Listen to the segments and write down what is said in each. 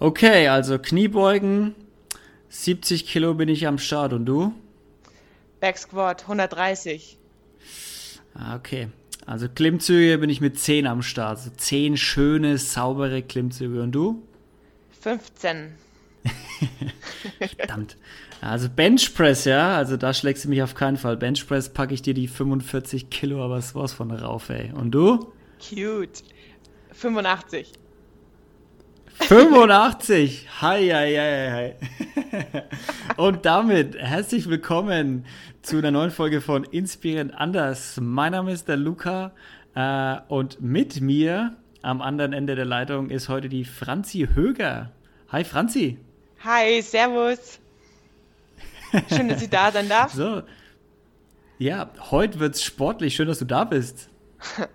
Okay, also Kniebeugen, 70 Kilo bin ich am Start und du? Back Squat 130. Ah, okay. Also Klimmzüge bin ich mit 10 am Start. So 10 schöne, saubere Klimmzüge. Und du? 15. Verdammt. Also Benchpress, ja, also da schlägst du mich auf keinen Fall. Benchpress packe ich dir die 45 Kilo, aber was von rauf, ey. Und du? Cute. 85. 85! Hi, hi, hi, hi. Und damit herzlich willkommen zu einer neuen Folge von Inspirierend Anders. Mein Name ist der Luca äh, und mit mir am anderen Ende der Leitung ist heute die Franzi Höger. Hi, Franzi. Hi, Servus. Schön, dass ich da sein darf. So. Ja, heute wird's sportlich. Schön, dass du da bist.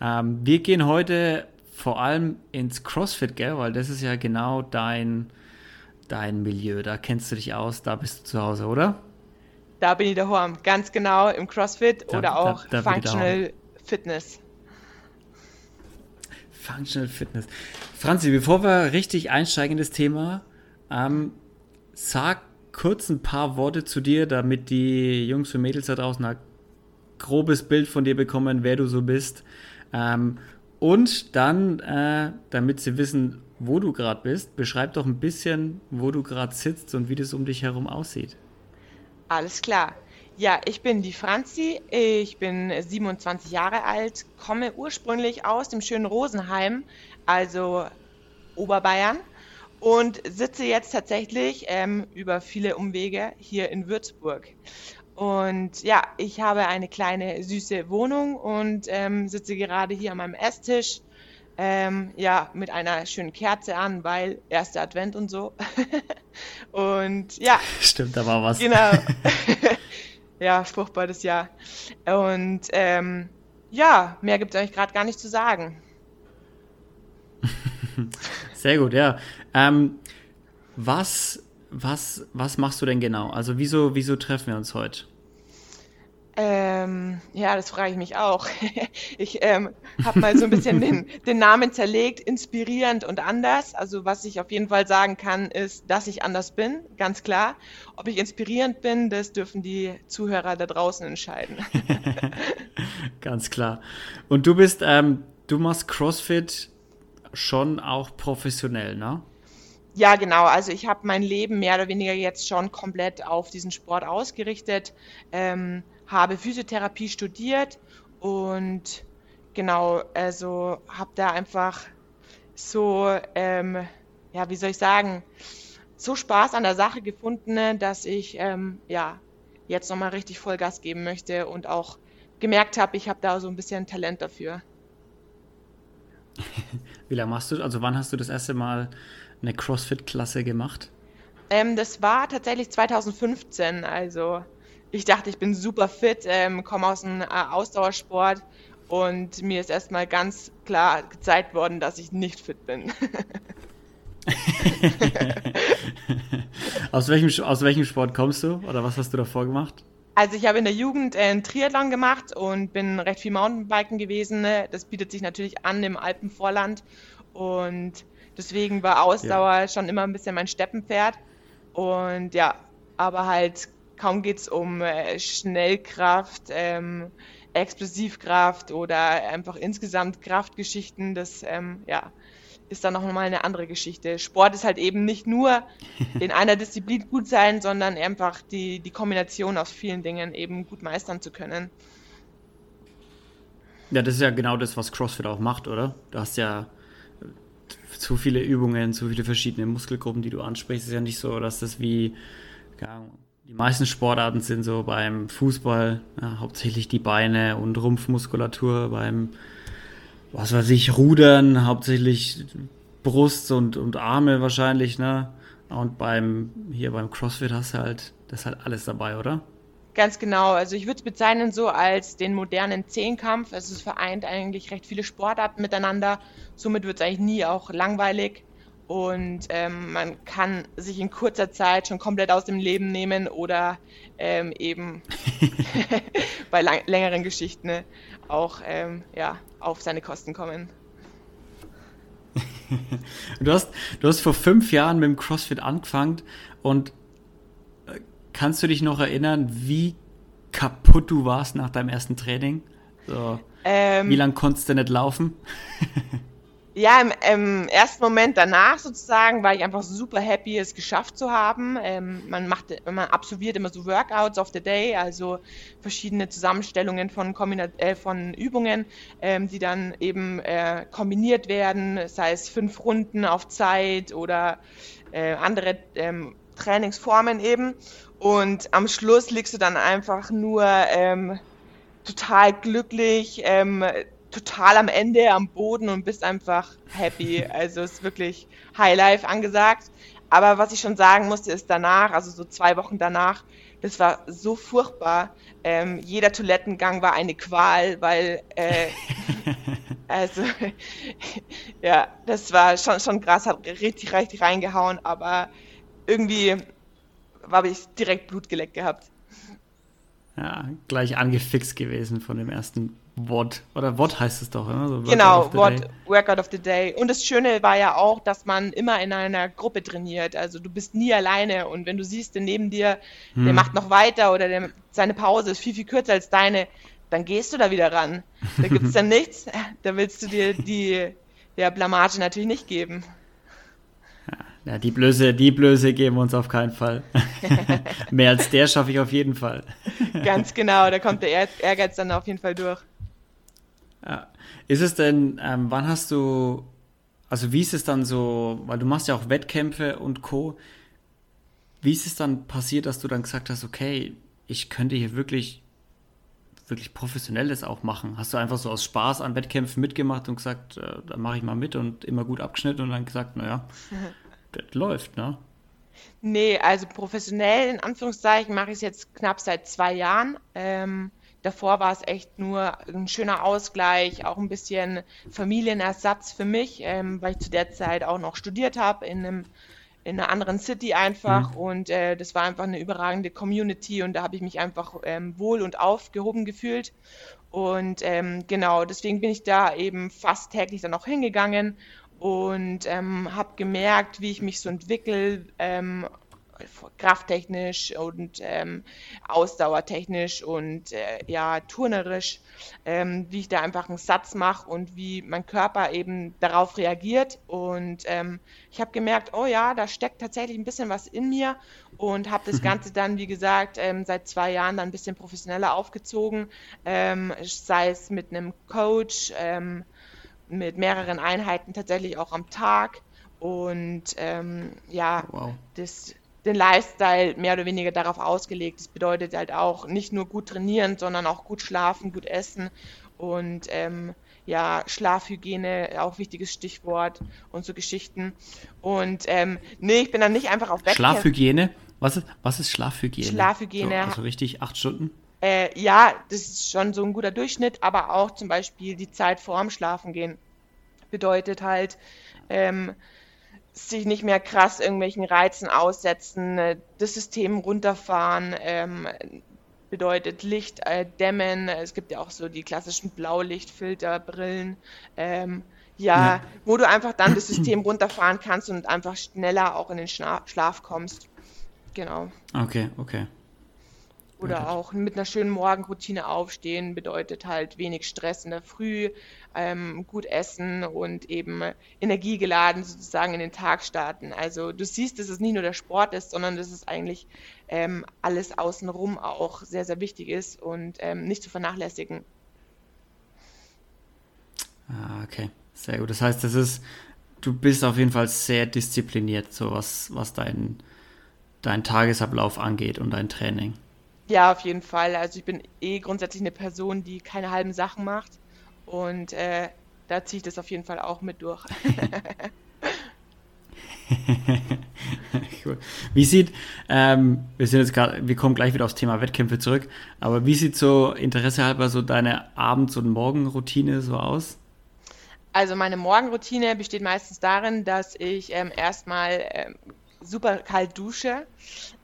ähm, wir gehen heute vor allem ins CrossFit, gell? Weil das ist ja genau dein, dein Milieu. Da kennst du dich aus, da bist du zu Hause, oder? Da bin ich daheim, ganz genau im CrossFit da, oder auch da, da Functional Fitness. Functional Fitness. Franzi, bevor wir richtig einsteigen in das Thema, ähm, sag kurz ein paar Worte zu dir, damit die Jungs und Mädels da draußen ein grobes Bild von dir bekommen, wer du so bist. Ähm, und dann, äh, damit sie wissen, wo du gerade bist, beschreib doch ein bisschen, wo du gerade sitzt und wie das um dich herum aussieht. Alles klar. Ja, ich bin die Franzi, ich bin 27 Jahre alt, komme ursprünglich aus dem schönen Rosenheim, also Oberbayern, und sitze jetzt tatsächlich ähm, über viele Umwege hier in Würzburg. Und ja, ich habe eine kleine süße Wohnung und ähm, sitze gerade hier an meinem Esstisch. Ähm, ja, mit einer schönen Kerze an, weil erster Advent und so. und ja. Stimmt, da war was. Genau. ja, fruchtbares Jahr. Und ähm, ja, mehr gibt es eigentlich gerade gar nicht zu sagen. Sehr gut, ja. Ähm, was was, was machst du denn genau? Also wieso, wieso treffen wir uns heute? Ähm, ja, das frage ich mich auch. ich ähm, habe mal so ein bisschen den, den, Namen zerlegt, inspirierend und anders. Also was ich auf jeden Fall sagen kann, ist, dass ich anders bin, ganz klar. Ob ich inspirierend bin, das dürfen die Zuhörer da draußen entscheiden. ganz klar. Und du bist, ähm, du machst CrossFit schon auch professionell, ne? Ja, genau. Also ich habe mein Leben mehr oder weniger jetzt schon komplett auf diesen Sport ausgerichtet, ähm, habe Physiotherapie studiert und genau, also habe da einfach so, ähm, ja, wie soll ich sagen, so Spaß an der Sache gefunden, dass ich ähm, ja jetzt nochmal richtig Vollgas geben möchte und auch gemerkt habe, ich habe da so ein bisschen Talent dafür. Wie lange machst du, also wann hast du das erste Mal eine CrossFit-Klasse gemacht? Ähm, das war tatsächlich 2015. Also ich dachte, ich bin super fit, ähm, komme aus dem äh, Ausdauersport und mir ist erstmal ganz klar gezeigt worden, dass ich nicht fit bin. aus, welchem, aus welchem Sport kommst du oder was hast du davor gemacht? Also ich habe in der Jugend äh, einen Triathlon gemacht und bin recht viel Mountainbiken gewesen. Das bietet sich natürlich an im Alpenvorland und Deswegen war Ausdauer ja. schon immer ein bisschen mein Steppenpferd. Und ja, aber halt kaum geht es um äh, Schnellkraft, ähm, Explosivkraft oder einfach insgesamt Kraftgeschichten. Das ähm, ja, ist dann noch mal eine andere Geschichte. Sport ist halt eben nicht nur in einer Disziplin gut sein, sondern einfach die, die Kombination aus vielen Dingen eben gut meistern zu können. Ja, das ist ja genau das, was CrossFit auch macht, oder? Du hast ja zu viele Übungen, zu viele verschiedene Muskelgruppen, die du ansprichst. Es ist ja nicht so, dass das wie ja, die meisten Sportarten sind so beim Fußball ja, hauptsächlich die Beine und Rumpfmuskulatur, beim was weiß ich, Rudern hauptsächlich Brust und, und Arme wahrscheinlich, ne? Und beim hier beim CrossFit hast du halt das ist halt alles dabei, oder? Ganz genau. Also ich würde es bezeichnen so als den modernen Zehnkampf. Also es vereint eigentlich recht viele Sportarten miteinander. Somit wird es eigentlich nie auch langweilig. Und ähm, man kann sich in kurzer Zeit schon komplett aus dem Leben nehmen oder ähm, eben bei lang längeren Geschichten ne, auch ähm, ja, auf seine Kosten kommen. du, hast, du hast vor fünf Jahren mit dem CrossFit angefangen und äh, kannst du dich noch erinnern, wie kaputt du warst nach deinem ersten Training? So, ähm, wie lange konntest du nicht laufen? Ja, im, im, ersten Moment danach sozusagen war ich einfach super happy, es geschafft zu haben. Ähm, man macht, man absolviert immer so Workouts of the Day, also verschiedene Zusammenstellungen von, äh, von Übungen, ähm, die dann eben äh, kombiniert werden, sei es fünf Runden auf Zeit oder äh, andere ähm, Trainingsformen eben. Und am Schluss liegst du dann einfach nur ähm, total glücklich ähm, total am Ende am Boden und bist einfach happy. Also ist wirklich Highlife angesagt. Aber was ich schon sagen musste, ist danach, also so zwei Wochen danach, das war so furchtbar. Ähm, jeder Toilettengang war eine Qual, weil äh, also ja, das war schon schon krass, hat richtig richtig reingehauen, aber irgendwie habe ich direkt Blut geleckt gehabt. Ja, gleich angefixt gewesen von dem ersten Wort. Oder Wort heißt es doch, ne? So genau, Wort, Workout of the Day. Und das Schöne war ja auch, dass man immer in einer Gruppe trainiert. Also du bist nie alleine und wenn du siehst, der neben dir, hm. der macht noch weiter oder der, seine Pause ist viel, viel kürzer als deine, dann gehst du da wieder ran. Da gibt es dann nichts. Da willst du dir die ja, Blamage natürlich nicht geben. Ja, die Blöße, die Blöße geben wir uns auf keinen Fall. Mehr als der schaffe ich auf jeden Fall. Ganz genau, da kommt der Ehrgeiz dann auf jeden Fall durch. Ja. Ist es denn, ähm, wann hast du, also wie ist es dann so, weil du machst ja auch Wettkämpfe und Co. Wie ist es dann passiert, dass du dann gesagt hast, okay, ich könnte hier wirklich, wirklich professionelles auch machen? Hast du einfach so aus Spaß an Wettkämpfen mitgemacht und gesagt, äh, dann mache ich mal mit und immer gut abgeschnitten und dann gesagt, naja, das läuft, ne? Nee, also professionell in Anführungszeichen mache ich es jetzt knapp seit zwei Jahren. Ähm, Davor war es echt nur ein schöner Ausgleich, auch ein bisschen Familienersatz für mich, ähm, weil ich zu der Zeit auch noch studiert habe in einem in einer anderen City einfach mhm. und äh, das war einfach eine überragende Community und da habe ich mich einfach ähm, wohl und aufgehoben gefühlt und ähm, genau deswegen bin ich da eben fast täglich dann auch hingegangen und ähm, habe gemerkt, wie ich mich so entwickle, ähm, krafttechnisch und ähm, ausdauertechnisch und äh, ja turnerisch, ähm, wie ich da einfach einen Satz mache und wie mein Körper eben darauf reagiert. Und ähm, ich habe gemerkt, oh ja, da steckt tatsächlich ein bisschen was in mir und habe das. Ganze dann, wie gesagt, ähm, seit zwei Jahren dann ein bisschen professioneller aufgezogen, ähm, sei es mit einem Coach, ähm, mit mehreren Einheiten tatsächlich auch am Tag. Und ähm, ja, wow. das den Lifestyle mehr oder weniger darauf ausgelegt. Das bedeutet halt auch nicht nur gut trainieren, sondern auch gut schlafen, gut essen und ähm, ja, Schlafhygiene, auch wichtiges Stichwort und so Geschichten. Und ähm, nee, ich bin dann nicht einfach auf Wettkämpfen. Schlafhygiene? Was ist, was ist Schlafhygiene? Schlafhygiene. So, also richtig acht Stunden? Äh, ja, das ist schon so ein guter Durchschnitt, aber auch zum Beispiel die Zeit vorm Schlafen gehen bedeutet halt, ähm, sich nicht mehr krass irgendwelchen Reizen aussetzen, äh, das System runterfahren, ähm, bedeutet Licht äh, dämmen. Es gibt ja auch so die klassischen Blaulichtfilterbrillen. Ähm, ja, ja, wo du einfach dann das System runterfahren kannst und einfach schneller auch in den Schla Schlaf kommst. Genau. Okay, okay. Oder auch mit einer schönen Morgenroutine aufstehen bedeutet halt wenig Stress in der Früh, ähm, gut essen und eben energiegeladen sozusagen in den Tag starten. Also du siehst, dass es nicht nur der Sport ist, sondern dass es eigentlich ähm, alles außenrum auch sehr, sehr wichtig ist und ähm, nicht zu vernachlässigen. Ah, okay, sehr gut. Das heißt, das ist, du bist auf jeden Fall sehr diszipliniert, so was, was dein, dein Tagesablauf angeht und dein Training. Ja, auf jeden Fall. Also ich bin eh grundsätzlich eine Person, die keine halben Sachen macht. Und äh, da ziehe ich das auf jeden Fall auch mit durch. cool. Wie sieht, ähm, wir sind jetzt gerade, wir kommen gleich wieder aufs Thema Wettkämpfe zurück, aber wie sieht so Interesse halber so deine Abends- und Morgenroutine so aus? Also meine Morgenroutine besteht meistens darin, dass ich ähm, erstmal ähm, super kalt dusche.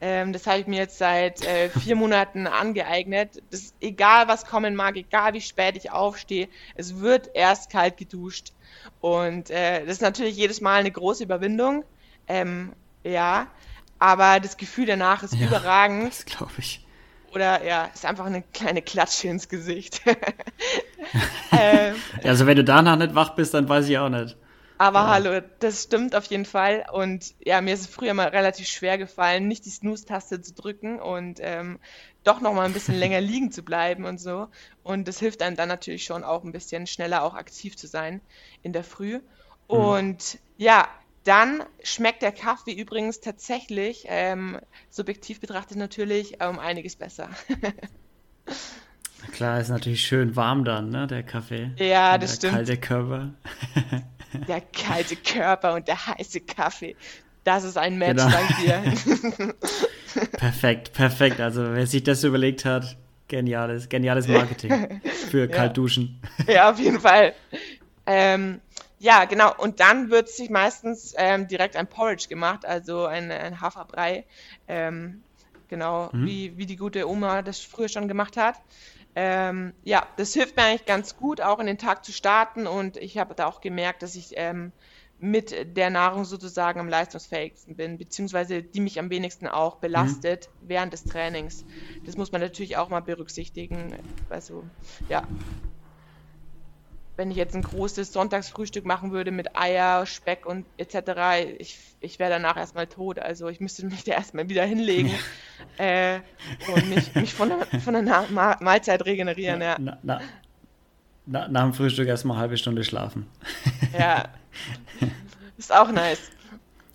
Ähm, das habe ich mir jetzt seit äh, vier Monaten angeeignet. Das, egal was kommen mag, egal wie spät ich aufstehe, es wird erst kalt geduscht. Und äh, das ist natürlich jedes Mal eine große Überwindung. Ähm, ja, aber das Gefühl danach ist ja, überragend. Das glaube ich. Oder ja, ist einfach eine kleine Klatsche ins Gesicht. ähm, also wenn du danach nicht wach bist, dann weiß ich auch nicht. Aber ja. hallo, das stimmt auf jeden Fall. Und ja, mir ist es früher mal relativ schwer gefallen, nicht die Snooze-Taste zu drücken und ähm, doch noch mal ein bisschen länger liegen zu bleiben und so. Und das hilft einem dann natürlich schon auch ein bisschen schneller auch aktiv zu sein in der Früh. Mhm. Und mhm. ja, dann schmeckt der Kaffee übrigens tatsächlich, ähm, subjektiv betrachtet natürlich, um einiges besser. Klar, ist natürlich schön warm dann, ne, der Kaffee. Ja, das der stimmt. Kalte Körper. der kalte Körper und der heiße Kaffee. Das ist ein Match, genau. dank dir. perfekt, perfekt. Also wer sich das überlegt hat, geniales, geniales Marketing für ja. Kaltduschen. Ja, auf jeden Fall. Ähm, ja, genau. Und dann wird sich meistens ähm, direkt ein Porridge gemacht, also ein, ein Haferbrei. Ähm, genau, mhm. wie, wie die gute Oma das früher schon gemacht hat. Ähm, ja, das hilft mir eigentlich ganz gut, auch in den Tag zu starten. Und ich habe da auch gemerkt, dass ich ähm, mit der Nahrung sozusagen am leistungsfähigsten bin, beziehungsweise die mich am wenigsten auch belastet mhm. während des Trainings. Das muss man natürlich auch mal berücksichtigen. Also, ja wenn ich jetzt ein großes Sonntagsfrühstück machen würde mit Eier, Speck und etc., ich, ich wäre danach erstmal tot. Also ich müsste mich da erstmal wieder hinlegen äh, und mich, mich von, der, von der Mahlzeit regenerieren. Ja. Na, na, na, nach dem Frühstück erstmal eine halbe Stunde schlafen. ja, ist auch nice.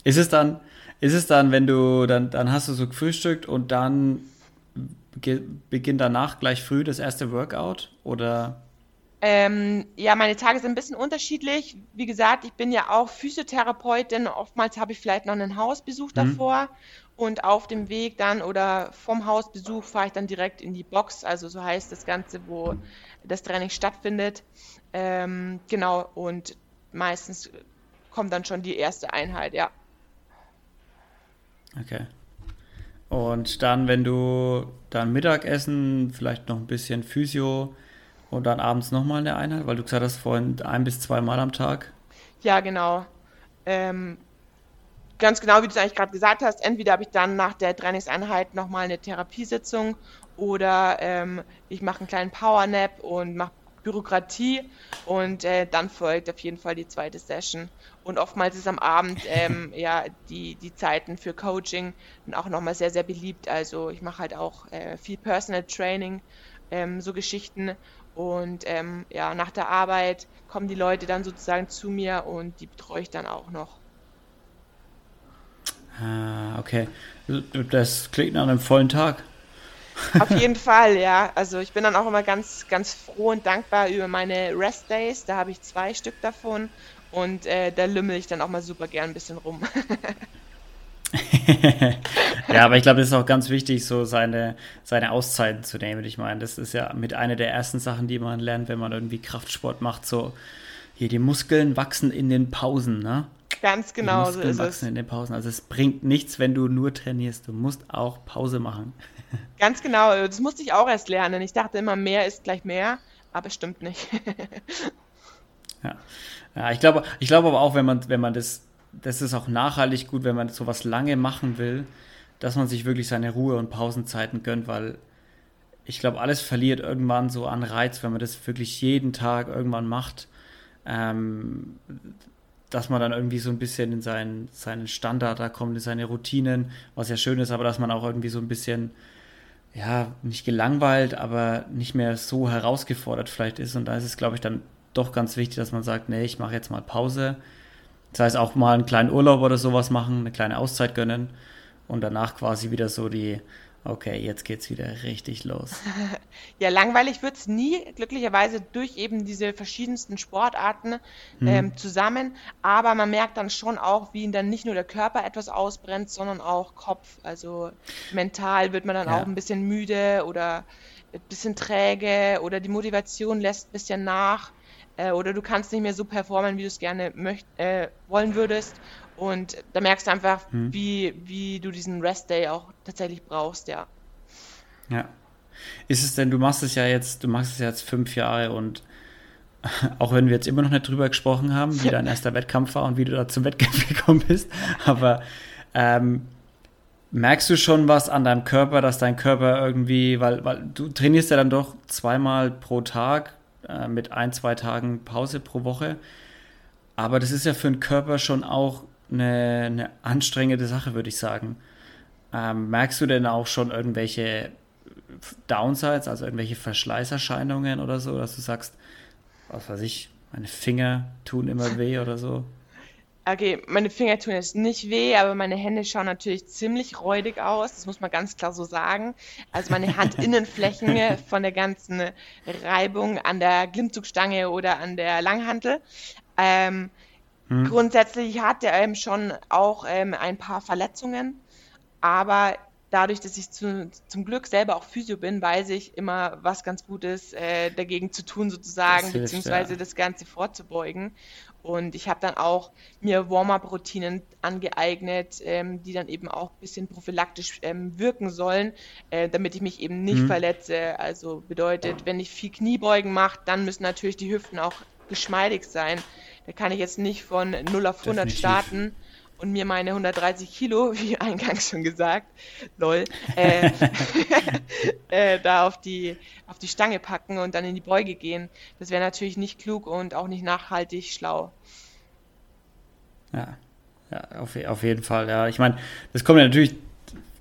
Ist es dann, ist es dann, wenn du, dann, dann hast du so gefrühstückt und dann beginnt danach gleich früh das erste Workout oder ähm, ja, meine Tage sind ein bisschen unterschiedlich. Wie gesagt, ich bin ja auch Physiotherapeutin. Oftmals habe ich vielleicht noch einen Hausbesuch mhm. davor. Und auf dem Weg dann oder vom Hausbesuch fahre ich dann direkt in die Box. Also so heißt das Ganze, wo das Training stattfindet. Ähm, genau, und meistens kommt dann schon die erste Einheit, ja. Okay. Und dann, wenn du dann Mittagessen, vielleicht noch ein bisschen Physio, und dann abends nochmal eine Einheit, weil du gesagt hast, vorhin ein bis zwei Mal am Tag. Ja, genau. Ähm, ganz genau, wie du es eigentlich gerade gesagt hast, entweder habe ich dann nach der Trainingseinheit nochmal eine Therapiesitzung oder ähm, ich mache einen kleinen Powernap und mache Bürokratie und äh, dann folgt auf jeden Fall die zweite Session. Und oftmals ist am Abend ähm, ja die, die Zeiten für Coaching auch nochmal sehr, sehr beliebt. Also ich mache halt auch äh, viel Personal Training, ähm, so Geschichten und ähm, ja, nach der Arbeit kommen die Leute dann sozusagen zu mir und die betreue ich dann auch noch. Ah, okay. Das klingt nach einem vollen Tag. Auf jeden Fall, ja. Also ich bin dann auch immer ganz, ganz froh und dankbar über meine Rest Days. Da habe ich zwei Stück davon und äh, da lümmel ich dann auch mal super gern ein bisschen rum. ja, aber ich glaube, es ist auch ganz wichtig, so seine, seine Auszeiten zu nehmen. Ich meine, das ist ja mit einer der ersten Sachen, die man lernt, wenn man irgendwie Kraftsport macht. So, hier, die Muskeln wachsen in den Pausen, ne? Ganz genau, so ist wachsen es. in den Pausen. Also es bringt nichts, wenn du nur trainierst. Du musst auch Pause machen. Ganz genau, das musste ich auch erst lernen. Ich dachte immer, mehr ist gleich mehr, aber stimmt nicht. ja. ja, ich glaube, ich glaube aber auch, wenn man, wenn man das das ist auch nachhaltig gut, wenn man sowas lange machen will, dass man sich wirklich seine Ruhe- und Pausenzeiten gönnt, weil ich glaube, alles verliert irgendwann so an Reiz, wenn man das wirklich jeden Tag irgendwann macht, ähm, dass man dann irgendwie so ein bisschen in seinen, seinen Standard da kommt, in seine Routinen, was ja schön ist, aber dass man auch irgendwie so ein bisschen, ja, nicht gelangweilt, aber nicht mehr so herausgefordert vielleicht ist. Und da ist es, glaube ich, dann doch ganz wichtig, dass man sagt, nee, ich mache jetzt mal Pause das heißt, auch mal einen kleinen Urlaub oder sowas machen, eine kleine Auszeit gönnen und danach quasi wieder so die, okay, jetzt geht's wieder richtig los. ja, langweilig wird's nie, glücklicherweise durch eben diese verschiedensten Sportarten hm. ähm, zusammen. Aber man merkt dann schon auch, wie ihn dann nicht nur der Körper etwas ausbrennt, sondern auch Kopf. Also mental wird man dann ja. auch ein bisschen müde oder ein bisschen träge oder die Motivation lässt ein bisschen nach äh, oder du kannst nicht mehr so performen, wie du es gerne möcht äh, wollen würdest. Und da merkst du einfach, hm. wie, wie du diesen Rest Day auch tatsächlich brauchst, ja. Ja. Ist es denn, du machst es ja jetzt, du machst es ja jetzt fünf Jahre und auch wenn wir jetzt immer noch nicht drüber gesprochen haben, wie dein erster Wettkampf war und wie du da zum Wettkampf gekommen bist, aber ähm, merkst du schon was an deinem Körper, dass dein Körper irgendwie, weil, weil du trainierst ja dann doch zweimal pro Tag äh, mit ein, zwei Tagen Pause pro Woche, aber das ist ja für den Körper schon auch eine, eine anstrengende Sache, würde ich sagen. Ähm, merkst du denn auch schon irgendwelche Downsides, also irgendwelche Verschleißerscheinungen oder so, dass du sagst, was weiß ich, meine Finger tun immer weh oder so? Okay, meine Finger tun jetzt nicht weh, aber meine Hände schauen natürlich ziemlich räudig aus. Das muss man ganz klar so sagen. Also meine Handinnenflächen von der ganzen Reibung an der Klimmzugstange oder an der Langhantel. Ähm, hm. Grundsätzlich hat er ähm, schon auch ähm, ein paar Verletzungen, aber dadurch, dass ich zu, zum Glück selber auch Physio bin, weiß ich immer, was ganz gut ist, äh, dagegen zu tun sozusagen, hilft, beziehungsweise ja. das Ganze vorzubeugen. Und ich habe dann auch mir Warm-up-Routinen angeeignet, ähm, die dann eben auch ein bisschen prophylaktisch ähm, wirken sollen, äh, damit ich mich eben nicht mhm. verletze. Also bedeutet, wenn ich viel Kniebeugen mache, dann müssen natürlich die Hüften auch geschmeidig sein. Da kann ich jetzt nicht von 0 auf 100 Definitiv. starten und mir meine 130 Kilo, wie eingangs schon gesagt, lol, äh, äh, da auf die, auf die Stange packen und dann in die Beuge gehen. Das wäre natürlich nicht klug und auch nicht nachhaltig schlau. Ja, ja auf, auf jeden Fall. Ja, ich meine, das kommt ja natürlich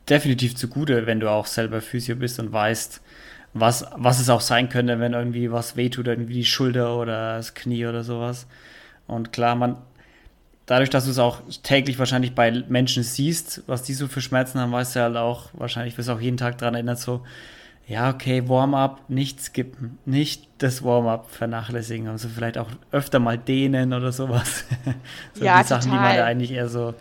definitiv zugute, wenn du auch selber Physio bist und weißt, was, was es auch sein könnte, wenn irgendwie was wehtut, irgendwie die Schulter oder das Knie oder sowas. Und klar, man, dadurch, dass du es auch täglich wahrscheinlich bei Menschen siehst, was die so für Schmerzen haben, weißt du halt auch, wahrscheinlich wirst du auch jeden Tag daran erinnert, so, ja, okay, Warm-up, nicht skippen, nicht das Warm-up vernachlässigen, also vielleicht auch öfter mal dehnen oder sowas. so ja, die Sachen, total. die man da eigentlich eher so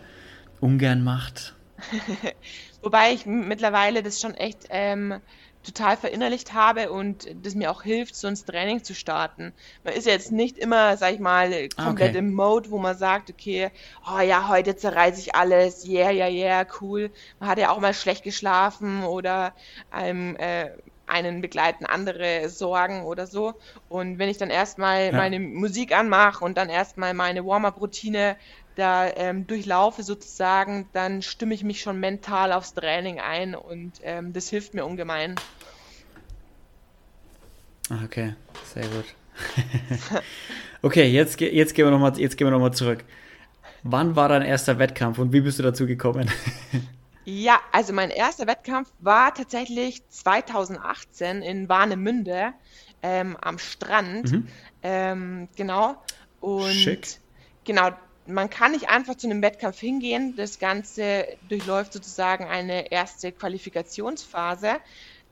ungern macht. Wobei ich mittlerweile das schon echt ähm, total verinnerlicht habe und das mir auch hilft, so ins Training zu starten. Man ist jetzt nicht immer, sag ich mal, komplett okay. im Mode, wo man sagt, okay, oh ja, heute zerreiße ich alles, yeah, yeah, yeah, cool. Man hat ja auch mal schlecht geschlafen oder einem, äh, einen begleiten andere Sorgen oder so. Und wenn ich dann erstmal ja. meine Musik anmache und dann erstmal meine Warm-up-Routine da ähm, durchlaufe sozusagen, dann stimme ich mich schon mental aufs Training ein und ähm, das hilft mir ungemein. Ah, okay, sehr gut. okay, jetzt, jetzt gehen wir nochmal noch, zurück. Wann war dein erster Wettkampf und wie bist du dazu gekommen? ja, also mein erster Wettkampf war tatsächlich 2018 in Warnemünde ähm, am Strand. Mhm. Ähm, genau. Und Schick. genau, man kann nicht einfach zu einem Wettkampf hingehen. Das Ganze durchläuft sozusagen eine erste Qualifikationsphase.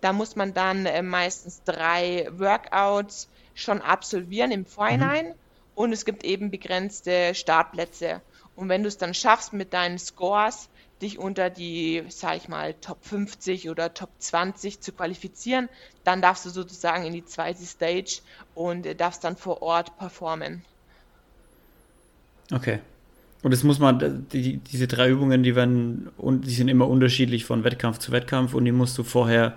Da muss man dann äh, meistens drei Workouts schon absolvieren im Vorhinein mhm. und es gibt eben begrenzte Startplätze. Und wenn du es dann schaffst mit deinen Scores, dich unter die, sag ich mal, Top 50 oder Top 20 zu qualifizieren, dann darfst du sozusagen in die zweite Stage und äh, darfst dann vor Ort performen. Okay. Und das muss man, die, diese drei Übungen, die werden, die sind immer unterschiedlich von Wettkampf zu Wettkampf und die musst du vorher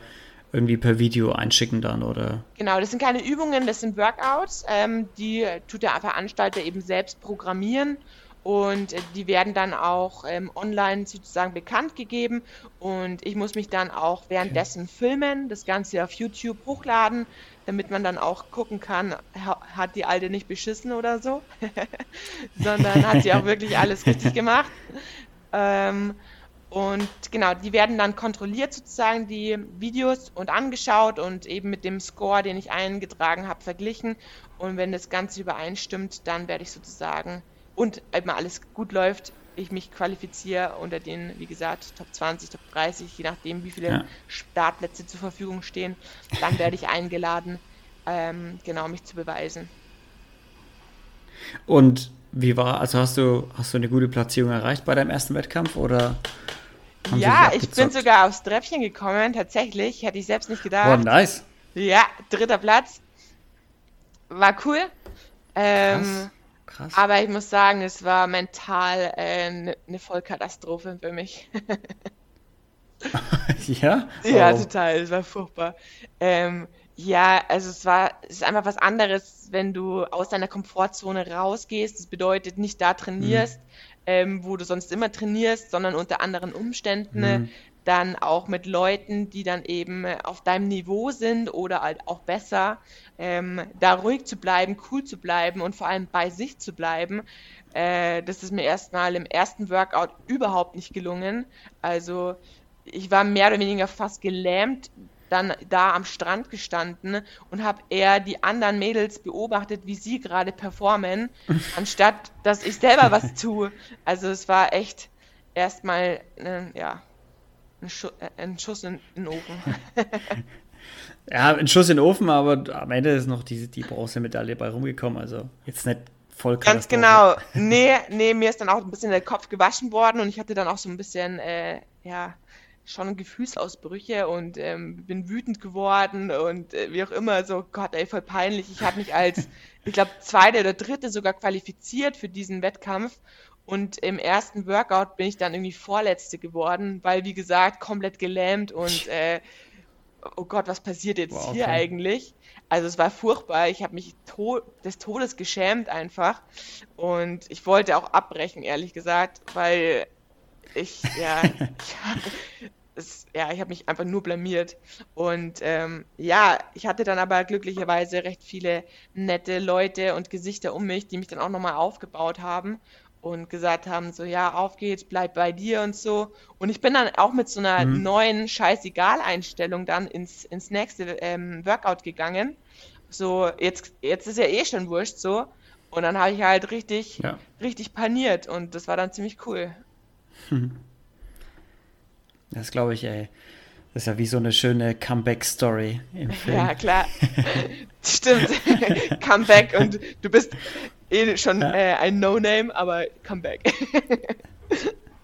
irgendwie per Video einschicken dann, oder? Genau, das sind keine Übungen, das sind Workouts, ähm, die tut der Veranstalter eben selbst programmieren und die werden dann auch ähm, online sozusagen bekannt gegeben und ich muss mich dann auch währenddessen filmen, das Ganze auf YouTube hochladen, damit man dann auch gucken kann, hat die Alte nicht beschissen oder so, sondern hat sie auch wirklich alles richtig gemacht. Ähm, und genau, die werden dann kontrolliert sozusagen, die Videos und angeschaut und eben mit dem Score, den ich eingetragen habe, verglichen. Und wenn das Ganze übereinstimmt, dann werde ich sozusagen und eben alles gut läuft, ich mich qualifiziere unter den, wie gesagt, Top 20, Top 30, je nachdem, wie viele ja. Startplätze zur Verfügung stehen, dann werde ich eingeladen, ähm, genau mich zu beweisen. Und wie war, also hast du, hast du eine gute Platzierung erreicht bei deinem ersten Wettkampf oder? Ja, ich bin sogar aufs Treppchen gekommen, tatsächlich, hätte ich selbst nicht gedacht. Oh, nice. Ja, dritter Platz. War cool. Ähm, Krass. Aber ich muss sagen, es war mental eine äh, ne Vollkatastrophe für mich. ja? Ja, total. Es war furchtbar. Ähm, Ja, also es war, es ist einfach was anderes, wenn du aus deiner Komfortzone rausgehst. Das bedeutet nicht da trainierst, mhm. ähm, wo du sonst immer trainierst, sondern unter anderen Umständen. Mhm. Dann auch mit Leuten, die dann eben auf deinem Niveau sind oder halt auch besser, ähm, da ruhig zu bleiben, cool zu bleiben und vor allem bei sich zu bleiben. Äh, das ist mir erstmal im ersten Workout überhaupt nicht gelungen. Also ich war mehr oder weniger fast gelähmt, dann da am Strand gestanden und habe eher die anderen Mädels beobachtet, wie sie gerade performen, anstatt dass ich selber was tue. Also es war echt erstmal äh, ja, ein, Schu äh, ein, Schuss in, in den Ofen. ja, ein Schuss in den Ofen, aber am Ende ist noch die, die Bronzemedaille bei rumgekommen. Also jetzt nicht voll Ganz genau. Nee, nee, mir ist dann auch ein bisschen der Kopf gewaschen worden und ich hatte dann auch so ein bisschen, äh, ja, schon Gefühlsausbrüche und ähm, bin wütend geworden und äh, wie auch immer, so Gott, ey, voll peinlich. Ich habe mich als, ich glaube, zweite oder dritte sogar qualifiziert für diesen Wettkampf und im ersten Workout bin ich dann irgendwie Vorletzte geworden, weil, wie gesagt, komplett gelähmt und äh, oh Gott, was passiert jetzt wow, okay. hier eigentlich? Also es war furchtbar. Ich habe mich to des Todes geschämt einfach und ich wollte auch abbrechen, ehrlich gesagt, weil ich, ja, ich habe ja, ich habe mich einfach nur blamiert. Und ähm, ja, ich hatte dann aber glücklicherweise recht viele nette Leute und Gesichter um mich, die mich dann auch nochmal aufgebaut haben und gesagt haben, so ja, auf geht's, bleib bei dir und so. Und ich bin dann auch mit so einer mhm. neuen Scheißegal-Einstellung dann ins, ins nächste ähm, Workout gegangen. So, jetzt, jetzt ist ja eh schon wurscht so. Und dann habe ich halt richtig, ja. richtig paniert und das war dann ziemlich cool. Das glaube ich, ey. Das ist ja wie so eine schöne Comeback-Story im Film. Ja, klar. Stimmt. Comeback und du bist eh schon ja. äh, ein No-Name, aber Comeback.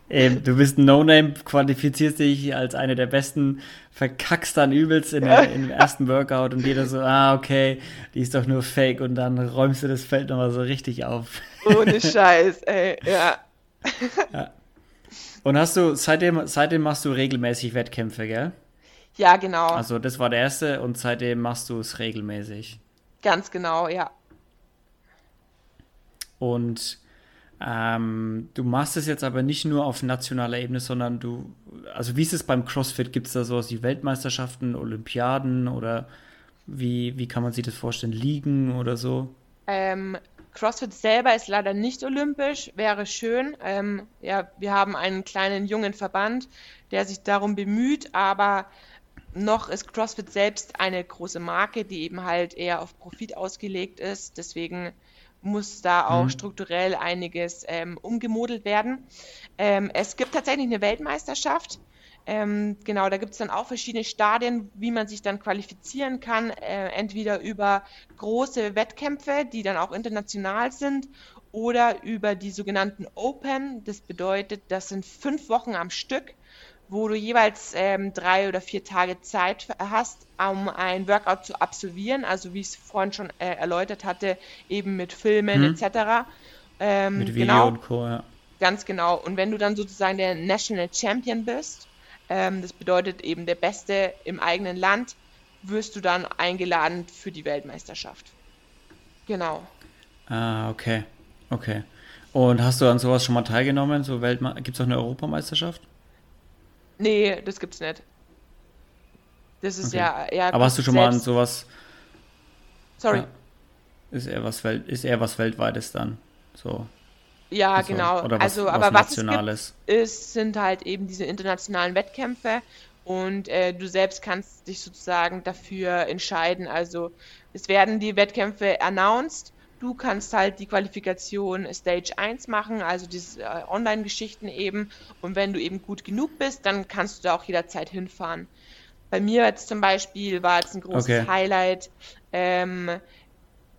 Eben, du bist ein No-Name, qualifizierst dich als eine der besten, verkackst dann übelst in, der, dem ersten Workout und jeder so, ah, okay, die ist doch nur Fake und dann räumst du das Feld nochmal so richtig auf. Ohne Scheiß, ey, ja. ja. Und hast du, seitdem, seitdem machst du regelmäßig Wettkämpfe, gell? Ja, genau. Also das war der erste und seitdem machst du es regelmäßig. Ganz genau, ja. Und ähm, du machst es jetzt aber nicht nur auf nationaler Ebene, sondern du, also wie ist es beim CrossFit? Gibt es da sowas wie Weltmeisterschaften, Olympiaden oder wie, wie kann man sich das vorstellen? Ligen oder so? Ähm, CrossFit selber ist leider nicht olympisch, wäre schön. Ähm, ja, wir haben einen kleinen jungen Verband, der sich darum bemüht, aber noch ist CrossFit selbst eine große Marke, die eben halt eher auf Profit ausgelegt ist. Deswegen muss da auch mhm. strukturell einiges ähm, umgemodelt werden. Ähm, es gibt tatsächlich eine Weltmeisterschaft, ähm, genau, da gibt es dann auch verschiedene Stadien, wie man sich dann qualifizieren kann. Äh, entweder über große Wettkämpfe, die dann auch international sind, oder über die sogenannten Open. Das bedeutet, das sind fünf Wochen am Stück, wo du jeweils ähm, drei oder vier Tage Zeit hast, um ein Workout zu absolvieren. Also wie ich es vorhin schon äh, erläutert hatte, eben mit Filmen mhm. etc. Ähm, mit Video genau, und Co. Ja. Ganz genau. Und wenn du dann sozusagen der National Champion bist, ähm, das bedeutet eben der Beste im eigenen Land, wirst du dann eingeladen für die Weltmeisterschaft. Genau. Ah, okay. Okay. Und hast du an sowas schon mal teilgenommen? So Gibt es auch eine Europameisterschaft? Nee, das gibt's nicht. Das ist okay. ja eher. Aber hast du schon mal an sowas. Sorry. Ja, ist eher was Welt, ist eher was Weltweites dann. So. Ja, also, genau. Oder was, also, was aber was Nationales. es gibt, ist, sind halt eben diese internationalen Wettkämpfe und äh, du selbst kannst dich sozusagen dafür entscheiden. Also es werden die Wettkämpfe announced. Du kannst halt die Qualifikation Stage 1 machen, also diese äh, Online-Geschichten eben. Und wenn du eben gut genug bist, dann kannst du da auch jederzeit hinfahren. Bei mir jetzt zum Beispiel war jetzt ein großes okay. Highlight ähm,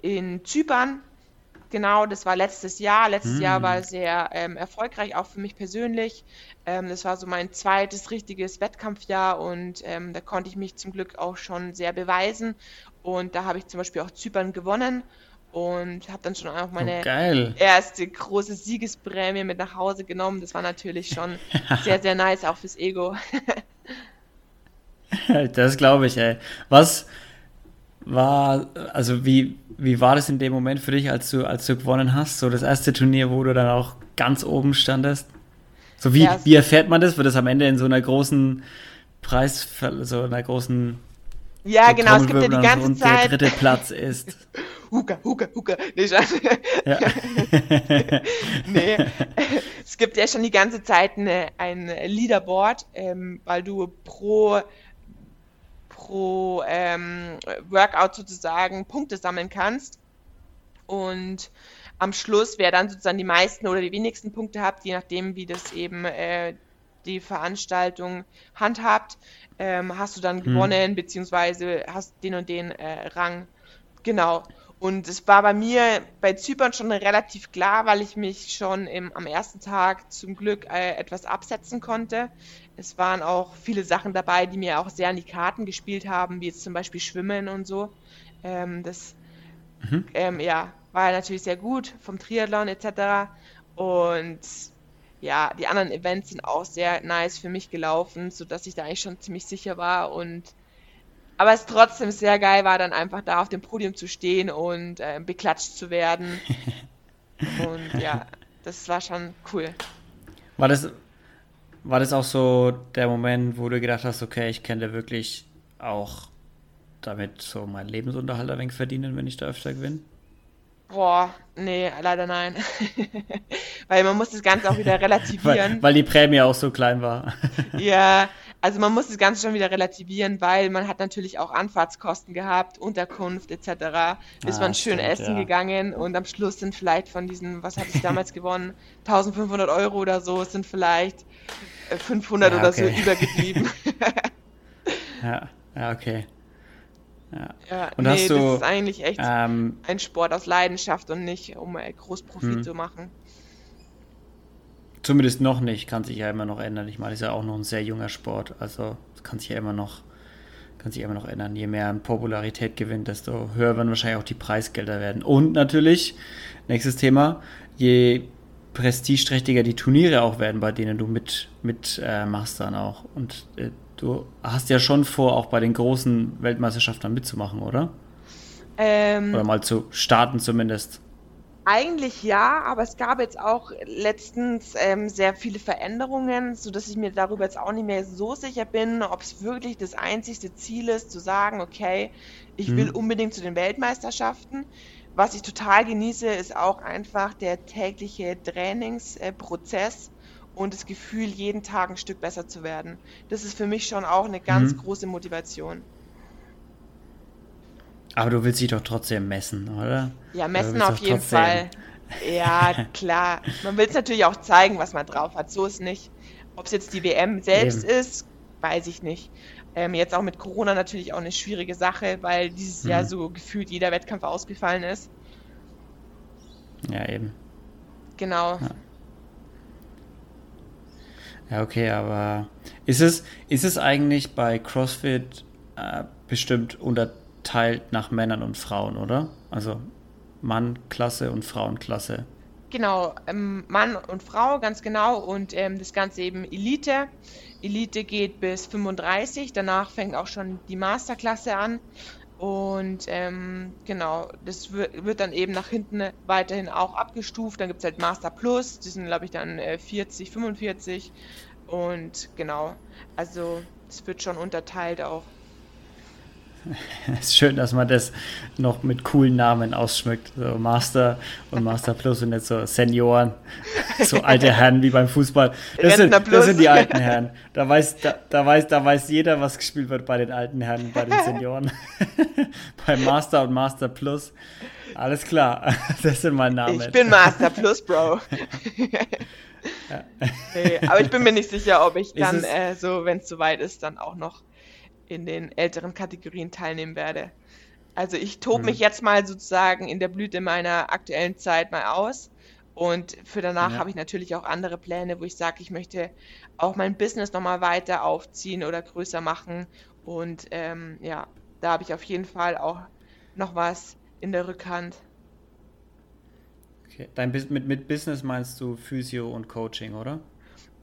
in Zypern Genau, das war letztes Jahr. Letztes hm. Jahr war sehr ähm, erfolgreich, auch für mich persönlich. Ähm, das war so mein zweites richtiges Wettkampfjahr und ähm, da konnte ich mich zum Glück auch schon sehr beweisen. Und da habe ich zum Beispiel auch Zypern gewonnen und habe dann schon auch meine oh, erste große Siegesprämie mit nach Hause genommen. Das war natürlich schon sehr, sehr nice, auch fürs Ego. das glaube ich, ey. Was, war, also wie, wie war das in dem Moment für dich, als du, als du gewonnen hast? So das erste Turnier, wo du dann auch ganz oben standest? So wie, ja, wie erfährt man das? Wird das am Ende in so einer großen Preis, so einer großen ja, so genau, es gibt ja die ganze und Zeit. Der dritte Platz ist. Huka, Huka, Huka. Nee, ja. nee, es gibt ja schon die ganze Zeit eine, ein Leaderboard, ähm, weil du pro, pro ähm, Workout sozusagen Punkte sammeln kannst. Und am Schluss, wer dann sozusagen die meisten oder die wenigsten Punkte hat, je nachdem, wie das eben äh, die Veranstaltung handhabt, ähm, hast du dann hm. gewonnen, beziehungsweise hast den und den äh, Rang. Genau. Und es war bei mir bei Zypern schon relativ klar, weil ich mich schon im, am ersten Tag zum Glück äh, etwas absetzen konnte. Es waren auch viele Sachen dabei, die mir auch sehr an die Karten gespielt haben, wie jetzt zum Beispiel Schwimmen und so. Ähm, das mhm. ähm, ja, war natürlich sehr gut vom Triathlon etc. Und ja, die anderen Events sind auch sehr nice für mich gelaufen, sodass ich da eigentlich schon ziemlich sicher war und aber es trotzdem sehr geil war, dann einfach da auf dem Podium zu stehen und äh, beklatscht zu werden. und ja, das war schon cool. War das, war das auch so der Moment, wo du gedacht hast, okay, ich könnte wirklich auch damit so meinen Lebensunterhalt ein wenig verdienen, wenn ich da öfter gewinne? Boah, nee, leider nein. weil man muss das Ganze auch wieder relativieren. weil, weil, die Prämie auch so klein war. ja, also man muss das Ganze schon wieder relativieren, weil man hat natürlich auch Anfahrtskosten gehabt, Unterkunft etc. Ist ah, man schön stimmt, essen ja. gegangen und am Schluss sind vielleicht von diesen, was hatte ich damals gewonnen, 1500 Euro oder so, sind vielleicht 500 ja, oder okay. so übergeblieben. ja, ja, okay. Ja. ja und nee, hast du, das ist eigentlich echt ähm, ein Sport aus Leidenschaft und nicht, um äh, groß Profit hm. zu machen. Zumindest noch nicht, kann sich ja immer noch ändern. Ich meine, es ist ja auch noch ein sehr junger Sport, also kann sich ja immer noch, kann sich immer noch ändern. Je mehr Popularität gewinnt, desto höher werden wahrscheinlich auch die Preisgelder werden. Und natürlich, nächstes Thema, je prestigeträchtiger die Turniere auch werden, bei denen du mit, mit äh, dann auch. Und äh, Du hast ja schon vor, auch bei den großen Weltmeisterschaften mitzumachen, oder? Ähm, oder mal zu starten zumindest. Eigentlich ja, aber es gab jetzt auch letztens ähm, sehr viele Veränderungen, sodass ich mir darüber jetzt auch nicht mehr so sicher bin, ob es wirklich das einzigste Ziel ist, zu sagen, okay, ich hm. will unbedingt zu den Weltmeisterschaften. Was ich total genieße, ist auch einfach der tägliche Trainingsprozess und das Gefühl, jeden Tag ein Stück besser zu werden. Das ist für mich schon auch eine ganz mhm. große Motivation. Aber du willst dich doch trotzdem messen, oder? Ja, messen auf jeden trotzdem... Fall. Ja, klar. Man will es natürlich auch zeigen, was man drauf hat. So ist nicht. Ob es jetzt die WM selbst Eben. ist, weiß ich nicht. Ähm, jetzt auch mit Corona natürlich auch eine schwierige Sache, weil dieses mhm. Jahr so gefühlt jeder Wettkampf ausgefallen ist. Ja, eben. Genau. Ja. Ja, okay, aber ist es, ist es eigentlich bei CrossFit äh, bestimmt unterteilt nach Männern und Frauen, oder? Also Mannklasse und Frauenklasse. Genau, ähm, Mann und Frau, ganz genau. Und ähm, das Ganze eben Elite. Elite geht bis 35, danach fängt auch schon die Masterklasse an. Und ähm, genau, das wird, dann eben nach hinten weiterhin auch abgestuft. Dann gibt es halt Master Plus, die sind, glaube ich, dann äh, 40, 45. Und genau, also es wird schon unterteilt auch. Es ist schön, dass man das noch mit coolen Namen ausschmückt. So Master und Master Plus und jetzt so Senioren, so alte Herren wie beim Fußball. Das sind, das sind, die alten Herren. Da weiß, da, da, weiß, da weiß jeder, was gespielt wird bei den alten Herren, bei den Senioren. beim Master und Master Plus. Alles klar, das sind meine Namen. Ich bin Master Plus, Bro. ja. nee, aber ich bin mir nicht sicher, ob ich dann, äh, so, wenn es soweit ist, dann auch noch in den älteren Kategorien teilnehmen werde. Also ich tobe mhm. mich jetzt mal sozusagen in der Blüte meiner aktuellen Zeit mal aus. Und für danach ja. habe ich natürlich auch andere Pläne, wo ich sage, ich möchte auch mein Business nochmal weiter aufziehen oder größer machen. Und ähm, ja, da habe ich auf jeden Fall auch noch was in der Rückhand. Okay. Dein, mit, mit Business meinst du Physio und Coaching, oder?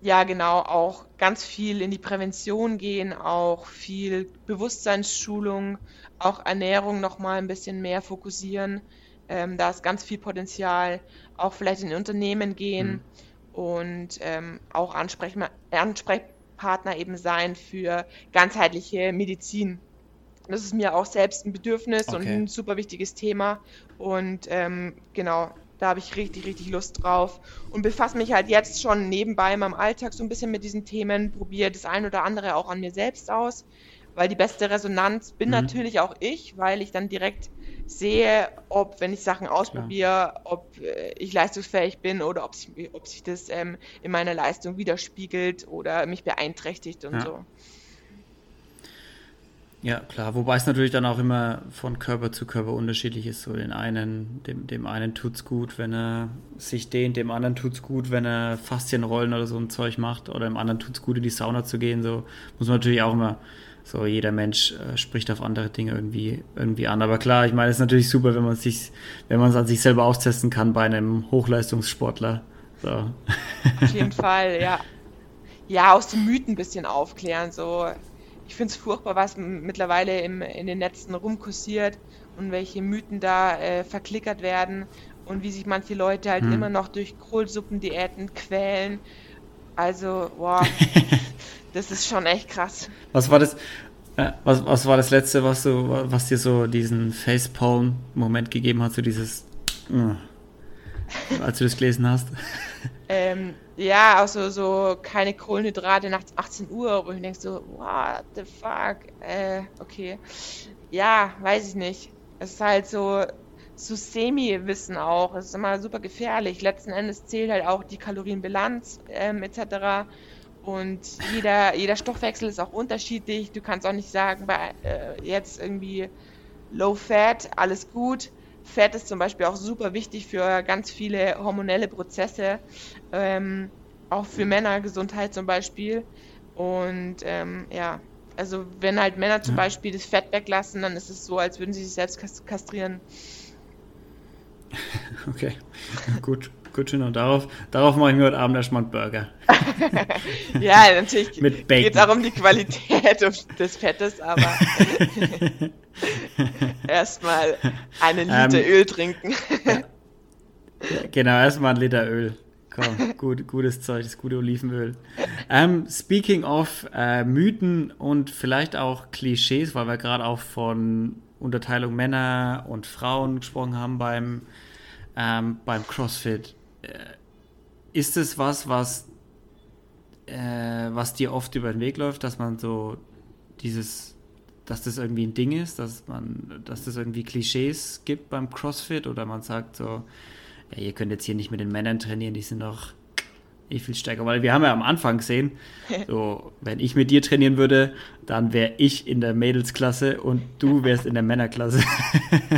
Ja, genau, auch ganz viel in die Prävention gehen, auch viel Bewusstseinsschulung, auch Ernährung nochmal ein bisschen mehr fokussieren. Ähm, da ist ganz viel Potenzial, auch vielleicht in Unternehmen gehen mhm. und ähm, auch Ansprechpartner eben sein für ganzheitliche Medizin. Das ist mir auch selbst ein Bedürfnis okay. und ein super wichtiges Thema. Und ähm, genau, da habe ich richtig, richtig Lust drauf und befasse mich halt jetzt schon nebenbei in meinem Alltag so ein bisschen mit diesen Themen, probiere das ein oder andere auch an mir selbst aus, weil die beste Resonanz bin mhm. natürlich auch ich, weil ich dann direkt sehe, ob, wenn ich Sachen ausprobiere, ob äh, ich leistungsfähig bin oder ob sich, ob sich das ähm, in meiner Leistung widerspiegelt oder mich beeinträchtigt und ja. so. Ja, klar, wobei es natürlich dann auch immer von Körper zu Körper unterschiedlich ist. So den einen, dem, dem einen tut's gut, wenn er sich dehnt, dem anderen tut's gut, wenn er Faszienrollen oder so ein Zeug macht, oder dem anderen tut's gut, in die Sauna zu gehen. So muss man natürlich auch immer, so jeder Mensch äh, spricht auf andere Dinge irgendwie, irgendwie an. Aber klar, ich meine, es ist natürlich super, wenn man sich, wenn man es an sich selber austesten kann bei einem Hochleistungssportler. So. Auf jeden Fall, ja. Ja, aus den Mythen ein bisschen aufklären, so ich finde es furchtbar, was mittlerweile im, in den Netzen rumkursiert und welche Mythen da äh, verklickert werden und wie sich manche Leute halt hm. immer noch durch Kohlsuppendiäten quälen. Also, wow, das ist schon echt krass. Was war das? Äh, was, was war das letzte, was so, was dir so diesen Facepalm-Moment gegeben hat, so dieses, äh, als du das gelesen hast? Ähm, ja, auch so, so keine Kohlenhydrate nach 18 Uhr, wo ich denke so, what the fuck, äh, okay. Ja, weiß ich nicht. Es ist halt so, so Semi-Wissen auch. Es ist immer super gefährlich. Letzten Endes zählt halt auch die Kalorienbilanz ähm, etc. Und jeder, jeder Stoffwechsel ist auch unterschiedlich. Du kannst auch nicht sagen, bei äh, jetzt irgendwie Low Fat, alles gut. Fett ist zum Beispiel auch super wichtig für ganz viele hormonelle Prozesse, ähm, auch für Männergesundheit zum Beispiel. Und ähm, ja, also wenn halt Männer zum ja. Beispiel das Fett weglassen, dann ist es so, als würden sie sich selbst kastrieren. Okay, gut, gut schön. Und darauf, darauf mache ich mir heute Abend erstmal einen Burger. ja, natürlich Mit geht es auch um die Qualität des Fettes, aber erstmal einen Liter ähm, Öl trinken. ja, genau, erstmal einen Liter Öl. Komm, gut, gutes Zeug, das gute Olivenöl. Ähm, speaking of äh, Mythen und vielleicht auch Klischees, weil wir gerade auch von Unterteilung Männer und Frauen gesprochen haben beim, ähm, beim CrossFit. Äh, ist es was, was, äh, was dir oft über den Weg läuft, dass man so dieses, dass das irgendwie ein Ding ist, dass man, dass das irgendwie Klischees gibt beim CrossFit oder man sagt so, ja, ihr könnt jetzt hier nicht mit den Männern trainieren, die sind doch eh viel stärker. Weil wir haben ja am Anfang gesehen, so, wenn ich mit dir trainieren würde, dann wäre ich in der Mädelsklasse und du wärst in der Männerklasse.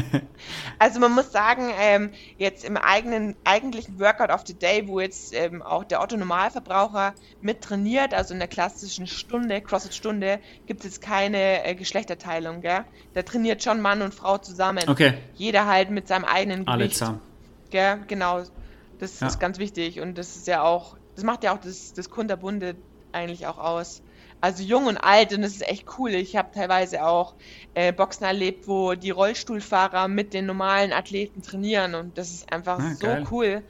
also man muss sagen, ähm, jetzt im eigenen, eigentlichen Workout of the Day, wo jetzt ähm, auch der Otto-Normalverbraucher mit trainiert, also in der klassischen Stunde, CrossFit-Stunde, gibt es keine äh, Geschlechterteilung, gell? Da trainiert schon Mann und Frau zusammen. Okay. Jeder halt mit seinem eigenen Gewicht. Alle zusammen. Gell? Genau. Das ja. ist ganz wichtig und das ist ja auch das macht ja auch das, das Kunterbunde eigentlich auch aus. Also jung und alt und das ist echt cool. Ich habe teilweise auch äh, Boxen erlebt, wo die Rollstuhlfahrer mit den normalen Athleten trainieren und das ist einfach ah, so geil. cool.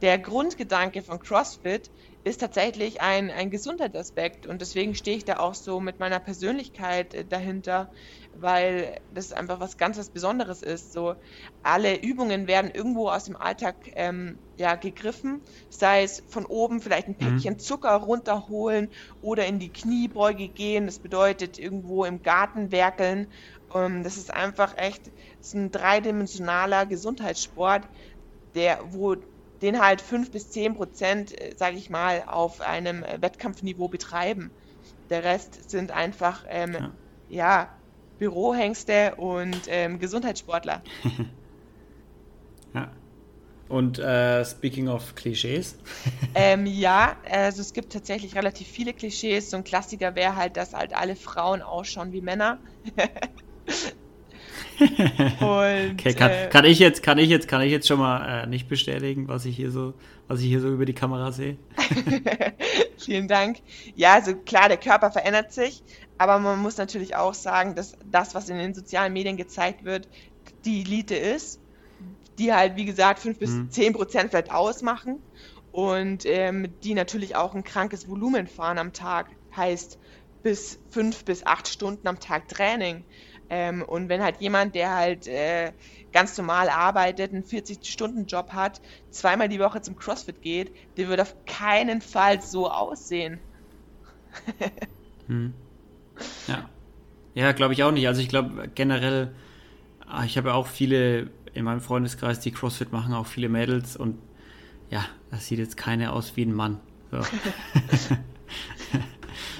Der Grundgedanke von CrossFit ist tatsächlich ein, ein Gesundheitsaspekt und deswegen stehe ich da auch so mit meiner Persönlichkeit äh, dahinter, weil das einfach was ganz was Besonderes ist. So alle Übungen werden irgendwo aus dem Alltag ähm, ja, gegriffen, sei es von oben vielleicht ein mhm. Päckchen mhm. Zucker runterholen oder in die Kniebeuge gehen. Das bedeutet irgendwo im Garten werkeln. Ähm, das ist einfach echt ist ein dreidimensionaler Gesundheitssport, der wo den halt fünf bis zehn Prozent, äh, sage ich mal, auf einem äh, Wettkampfniveau betreiben. Der Rest sind einfach ähm, ja. ja. Bürohengste und ähm, Gesundheitssportler. ja. Und äh, speaking of Klischees? ähm, ja, also es gibt tatsächlich relativ viele Klischees. So ein Klassiker wäre halt, dass halt alle Frauen ausschauen wie Männer. Und, okay, kann, äh, kann, ich jetzt, kann ich jetzt, kann ich jetzt schon mal äh, nicht bestätigen, was ich hier so, was ich hier so über die Kamera sehe. Vielen Dank. Ja, also klar, der Körper verändert sich, aber man muss natürlich auch sagen, dass das, was in den sozialen Medien gezeigt wird, die Elite ist, die halt, wie gesagt, 5 bis mhm. 10 Prozent vielleicht ausmachen und ähm, die natürlich auch ein krankes Volumen fahren am Tag. Heißt, bis fünf bis acht Stunden am Tag Training. Ähm, und wenn halt jemand, der halt äh, ganz normal arbeitet, einen 40-Stunden-Job hat, zweimal die Woche zum CrossFit geht, der wird auf keinen Fall so aussehen. hm. Ja. Ja, glaube ich auch nicht. Also ich glaube generell, ah, ich habe ja auch viele in meinem Freundeskreis, die CrossFit machen, auch viele Mädels und ja, das sieht jetzt keine aus wie ein Mann. So.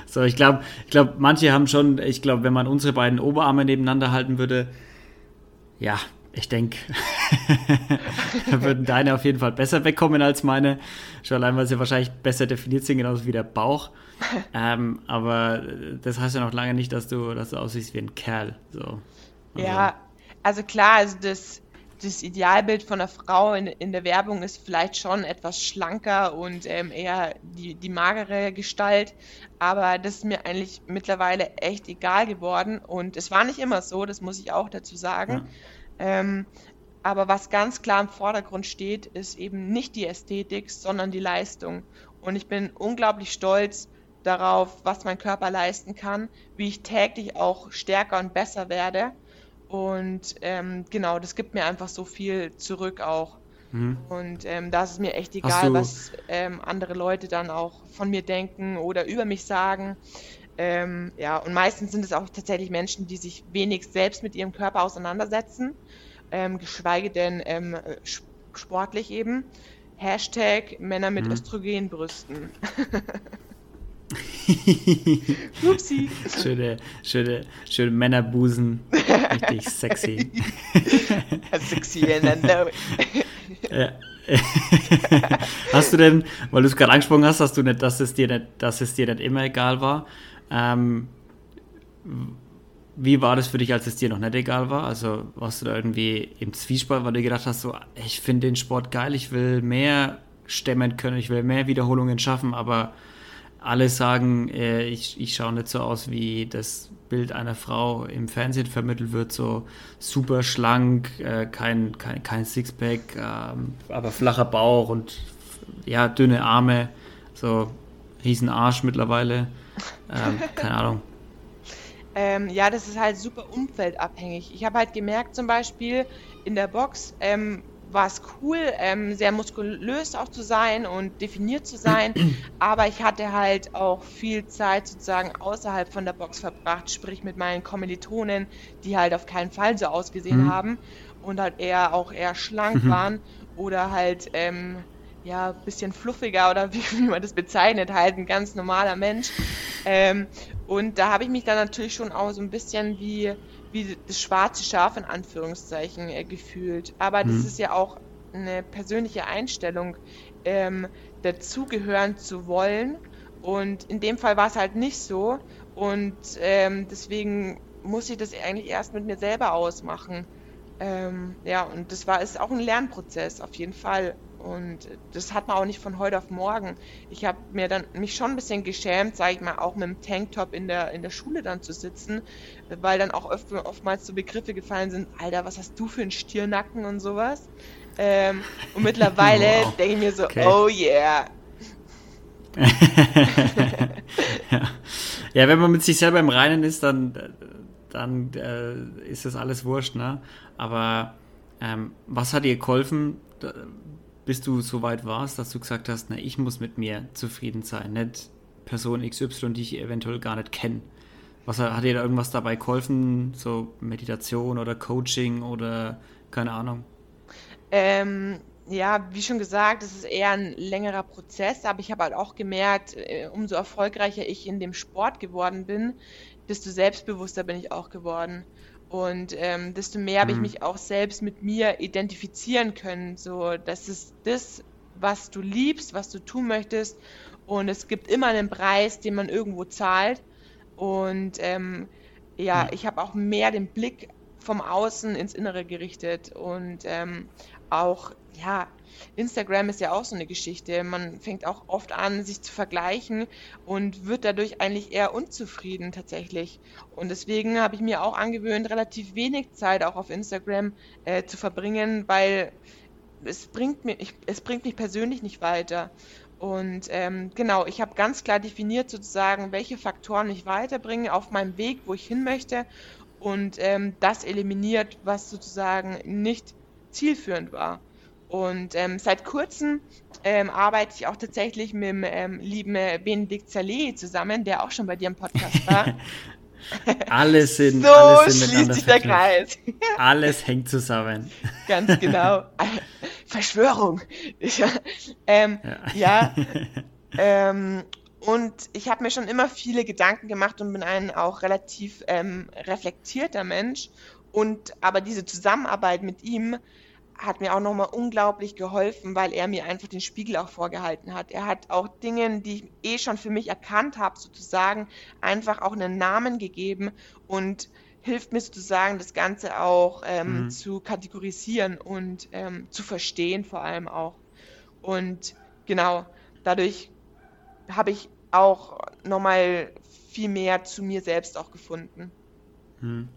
So, ich glaube, ich glaube, manche haben schon, ich glaube, wenn man unsere beiden Oberarme nebeneinander halten würde, ja, ich denke, da würden deine auf jeden Fall besser wegkommen als meine. Schon allein, weil sie wahrscheinlich besser definiert sind, genauso wie der Bauch. Ähm, aber das heißt ja noch lange nicht, dass du, dass du aussiehst wie ein Kerl. So. Also. Ja, also klar, also das, das Idealbild von einer Frau in, in der Werbung ist vielleicht schon etwas schlanker und ähm, eher die, die magere Gestalt. Aber das ist mir eigentlich mittlerweile echt egal geworden. Und es war nicht immer so, das muss ich auch dazu sagen. Ja. Ähm, aber was ganz klar im Vordergrund steht, ist eben nicht die Ästhetik, sondern die Leistung. Und ich bin unglaublich stolz darauf, was mein Körper leisten kann, wie ich täglich auch stärker und besser werde und ähm, genau, das gibt mir einfach so viel zurück auch. Mhm. Und ähm, da ist es mir echt egal, was ähm, andere Leute dann auch von mir denken oder über mich sagen. Ähm, ja, und meistens sind es auch tatsächlich Menschen, die sich wenig selbst mit ihrem Körper auseinandersetzen, ähm, geschweige denn ähm, sportlich eben. Hashtag Männer mit mhm. Östrogenbrüsten. Upsi. Schöne, schöne, schöne Männerbusen. Richtig sexy. sexy ja. hast du denn, weil du es gerade angesprochen hast, hast du nicht, dass es dir nicht, dass es dir nicht immer egal war. Ähm, wie war das für dich, als es dir noch nicht egal war? Also warst du da irgendwie im Zwiespalt, weil du gedacht hast, so, ich finde den Sport geil, ich will mehr stemmen können, ich will mehr Wiederholungen schaffen, aber alle sagen, äh, ich, ich schaue nicht so aus, wie das Bild einer Frau im Fernsehen vermittelt wird, so super schlank, äh, kein, kein, kein Sixpack, äh, aber flacher Bauch und ja, dünne Arme, so riesen Arsch mittlerweile, ähm, keine Ahnung. Ähm, ja, das ist halt super umfeldabhängig. Ich habe halt gemerkt, zum Beispiel in der Box, ähm, war es cool, ähm, sehr muskulös auch zu sein und definiert zu sein. Aber ich hatte halt auch viel Zeit sozusagen außerhalb von der Box verbracht, sprich mit meinen Kommilitonen, die halt auf keinen Fall so ausgesehen mhm. haben und halt eher auch eher schlank mhm. waren oder halt ähm, ja bisschen fluffiger oder wie, wie, man das bezeichnet, halt ein ganz normaler Mensch. Ähm, und da habe ich mich dann natürlich schon auch so ein bisschen wie wie das schwarze Schaf in Anführungszeichen äh, gefühlt. Aber das mhm. ist ja auch eine persönliche Einstellung, ähm, dazugehören zu wollen. Und in dem Fall war es halt nicht so. Und ähm, deswegen muss ich das eigentlich erst mit mir selber ausmachen. Ähm, ja, und das war ist auch ein Lernprozess auf jeden Fall. Und das hat man auch nicht von heute auf morgen. Ich habe mir dann mich schon ein bisschen geschämt, sage ich mal, auch mit dem Tanktop in der, in der Schule dann zu sitzen, weil dann auch oft, oftmals so Begriffe gefallen sind, Alter, was hast du für einen Stirnacken und sowas. Ähm, und mittlerweile wow. denke ich mir so, okay. oh yeah. ja. ja, wenn man mit sich selber im Reinen ist, dann, dann äh, ist das alles wurscht, ne? Aber ähm, was hat dir geholfen, bis du so weit warst, dass du gesagt hast, na, ich muss mit mir zufrieden sein, nicht Person XY, die ich eventuell gar nicht kenne. Was hat dir da irgendwas dabei geholfen, so Meditation oder Coaching oder keine Ahnung? Ähm, ja, wie schon gesagt, es ist eher ein längerer Prozess, aber ich habe halt auch gemerkt, äh, umso erfolgreicher ich in dem Sport geworden bin, desto selbstbewusster bin ich auch geworden. Und ähm, desto mehr habe ich mhm. mich auch selbst mit mir identifizieren können. So, das ist das, was du liebst, was du tun möchtest. Und es gibt immer einen Preis, den man irgendwo zahlt. Und ähm, ja, mhm. ich habe auch mehr den Blick vom Außen ins Innere gerichtet und ähm, auch, ja, Instagram ist ja auch so eine Geschichte. Man fängt auch oft an, sich zu vergleichen und wird dadurch eigentlich eher unzufrieden tatsächlich. Und deswegen habe ich mir auch angewöhnt, relativ wenig Zeit auch auf Instagram äh, zu verbringen, weil es bringt, mir, ich, es bringt mich persönlich nicht weiter. Und ähm, genau, ich habe ganz klar definiert sozusagen, welche Faktoren mich weiterbringen auf meinem Weg, wo ich hin möchte. Und ähm, das eliminiert, was sozusagen nicht zielführend war. Und ähm, seit kurzem ähm, arbeite ich auch tatsächlich mit dem ähm, lieben Benedikt Saleh zusammen, der auch schon bei dir im Podcast war. alles sind, so alles sind schließt sich der Kreis. alles hängt zusammen. Ganz genau. Verschwörung. ähm, ja. ja ähm, und ich habe mir schon immer viele Gedanken gemacht und bin ein auch relativ ähm, reflektierter Mensch. Und aber diese Zusammenarbeit mit ihm hat mir auch nochmal unglaublich geholfen, weil er mir einfach den Spiegel auch vorgehalten hat. Er hat auch Dinge, die ich eh schon für mich erkannt habe, sozusagen, einfach auch einen Namen gegeben und hilft mir sozusagen, das Ganze auch ähm, mhm. zu kategorisieren und ähm, zu verstehen vor allem auch. Und genau, dadurch habe ich auch nochmal viel mehr zu mir selbst auch gefunden. Hm.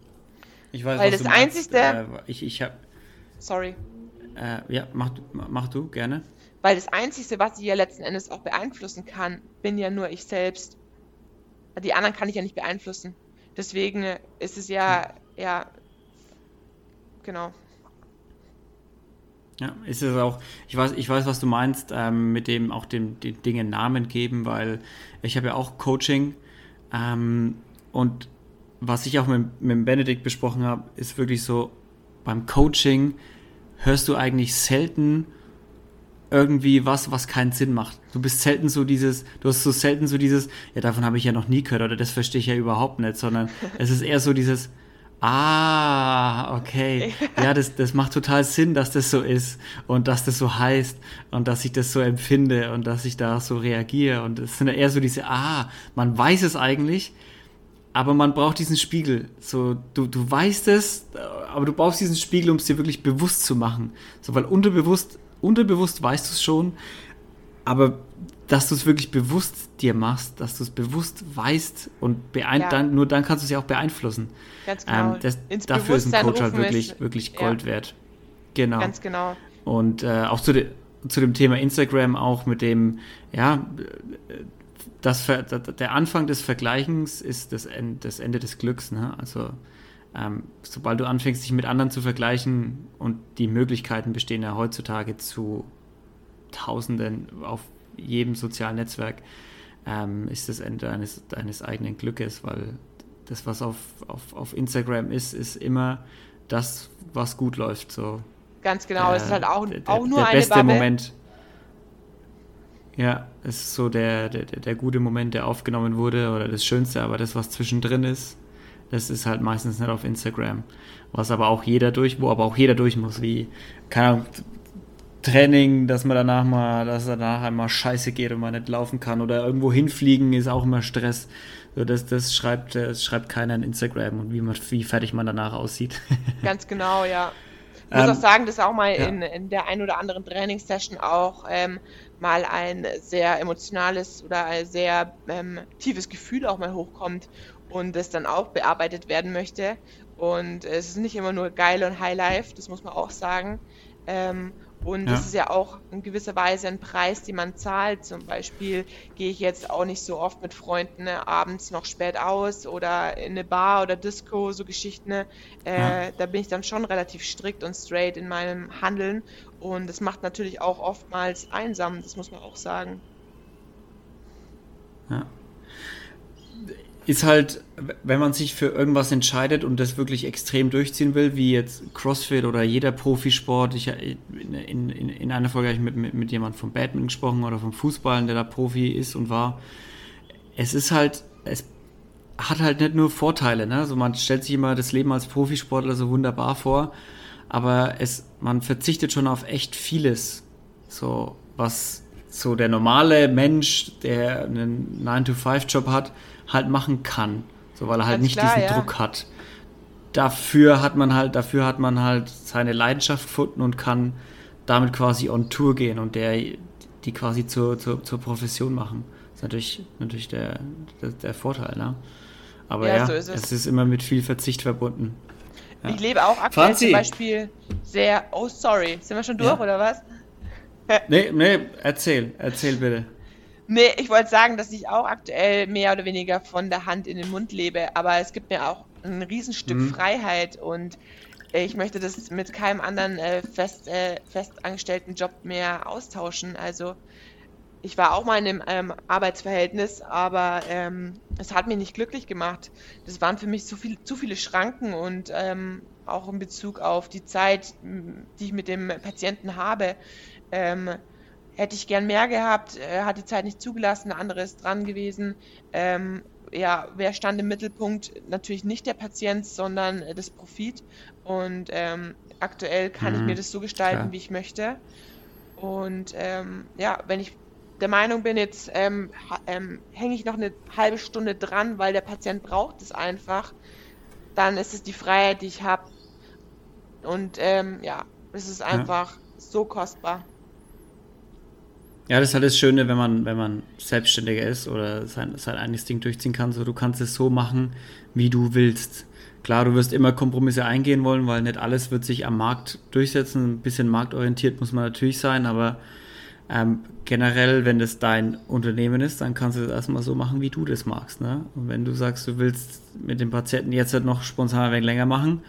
Ich weiß, Weil was das Einzige. Äh, ich ich habe. Sorry. Äh, ja, mach, mach du gerne. Weil das Einzige, was ich ja letzten Endes auch beeinflussen kann, bin ja nur ich selbst. Die anderen kann ich ja nicht beeinflussen. Deswegen ist es ja, ja, genau. Ja, ist es auch, ich weiß, ich weiß, was du meinst, ähm, mit dem auch dem, den Dingen Namen geben, weil ich habe ja auch Coaching ähm, und was ich auch mit, mit Benedikt besprochen habe, ist wirklich so, beim Coaching hörst du eigentlich selten irgendwie was, was keinen Sinn macht. Du bist selten so dieses, du hast so selten so dieses, ja, davon habe ich ja noch nie gehört oder das verstehe ich ja überhaupt nicht, sondern es ist eher so dieses, ah, okay, ja, das, das macht total Sinn, dass das so ist und dass das so heißt und dass ich das so empfinde und dass ich da so reagiere. Und es sind eher so diese, ah, man weiß es eigentlich, aber man braucht diesen Spiegel. So, du, du weißt es, aber du brauchst diesen Spiegel, um es dir wirklich bewusst zu machen. So, weil unterbewusst, unterbewusst weißt du es schon, aber dass du es wirklich bewusst dir machst, dass du es bewusst weißt und ja. dann, nur dann kannst du es ja auch beeinflussen. Ganz genau. Ähm, das, dafür ist ein Coach halt wirklich, ist, wirklich Gold ja. wert. Genau. Ganz genau. Und äh, auch zu, de, zu dem Thema Instagram auch mit dem, ja, das, der Anfang des Vergleichens ist das Ende, das Ende des Glücks. Ne? Also ähm, sobald du anfängst, dich mit anderen zu vergleichen und die Möglichkeiten bestehen ja heutzutage zu Tausenden auf jedem sozialen Netzwerk, ähm, ist das Ende eines, deines eigenen Glückes, weil das, was auf, auf, auf Instagram ist, ist immer das, was gut läuft. So. Ganz genau, äh, es ist halt auch, der, auch nur der eine beste. Moment ja, es ist so der, der, der gute Moment, der aufgenommen wurde oder das Schönste, aber das, was zwischendrin ist, das ist halt meistens nicht auf Instagram. Was aber auch jeder durch, wo aber auch jeder durch muss, wie, keine Ahnung, Training, dass man danach mal, dass danach einmal scheiße geht und man nicht laufen kann oder irgendwo hinfliegen ist auch immer Stress. So, das, das schreibt, das schreibt keiner in Instagram und wie man, wie fertig man danach aussieht. Ganz genau, ja. Ich muss ähm, auch sagen, dass auch mal ja. in, in der ein oder anderen Trainingssession auch ähm, mal ein sehr emotionales oder ein sehr ähm, tiefes Gefühl auch mal hochkommt und es dann auch bearbeitet werden möchte. Und es ist nicht immer nur geil und Highlife, das muss man auch sagen. Ähm, und ja. das ist ja auch in gewisser Weise ein Preis, den man zahlt. Zum Beispiel gehe ich jetzt auch nicht so oft mit Freunden ne, abends noch spät aus oder in eine Bar oder Disco, so Geschichten. Ne. Äh, ja. Da bin ich dann schon relativ strikt und straight in meinem Handeln. Und das macht natürlich auch oftmals einsam, das muss man auch sagen. Ja ist halt, wenn man sich für irgendwas entscheidet und das wirklich extrem durchziehen will, wie jetzt CrossFit oder jeder Profisport. Ich, in, in, in einer Folge habe ich mit, mit, mit jemandem vom Badminton gesprochen oder vom Fußball, der da Profi ist und war. Es ist halt, es hat halt nicht nur Vorteile, ne? Also man stellt sich immer das Leben als Profisportler so wunderbar vor, aber es, man verzichtet schon auf echt vieles. So, was so der normale Mensch, der einen 9-to-5-Job hat, halt machen kann. So, weil er halt Ganz nicht klar, diesen ja. Druck hat. dafür hat man halt, dafür hat man halt seine Leidenschaft gefunden und kann damit quasi on Tour gehen und der, die quasi zur, zur, zur Profession machen. Das ist natürlich, natürlich der, der, der Vorteil, ne? Aber ja, ja so ist es. es. ist immer mit viel Verzicht verbunden. Ja. Ich lebe auch aktuell Franzi. zum Beispiel sehr. Oh, sorry. Sind wir schon durch, oder was? nee, nee, erzähl, erzähl bitte. Nee, ich wollte sagen, dass ich auch aktuell mehr oder weniger von der Hand in den Mund lebe, aber es gibt mir auch ein Riesenstück mhm. Freiheit und ich möchte das mit keinem anderen äh, fest, äh, festangestellten Job mehr austauschen. Also ich war auch mal in einem ähm, Arbeitsverhältnis, aber ähm, es hat mich nicht glücklich gemacht. Das waren für mich zu, viel, zu viele Schranken und ähm, auch in Bezug auf die Zeit, die ich mit dem Patienten habe. Ähm, hätte ich gern mehr gehabt, äh, hat die Zeit nicht zugelassen, eine andere ist dran gewesen. Ähm, ja, wer stand im Mittelpunkt? Natürlich nicht der Patient, sondern äh, das Profit. Und ähm, aktuell kann mhm. ich mir das so gestalten, Klar. wie ich möchte. Und ähm, ja, wenn ich der Meinung bin, jetzt ähm, ähm, hänge ich noch eine halbe Stunde dran, weil der Patient braucht es einfach, dann ist es die Freiheit, die ich habe. Und ähm, ja, es ist einfach ja. so kostbar. Ja, das ist halt das Schöne, wenn man, wenn man selbstständiger ist oder sein, sein eigenes Ding durchziehen kann. So, du kannst es so machen, wie du willst. Klar, du wirst immer Kompromisse eingehen wollen, weil nicht alles wird sich am Markt durchsetzen. Ein bisschen marktorientiert muss man natürlich sein, aber ähm, generell, wenn das dein Unternehmen ist, dann kannst du das erstmal so machen, wie du das magst. Ne? Und wenn du sagst, du willst mit dem Patienten jetzt halt noch spontan ein wenig länger machen,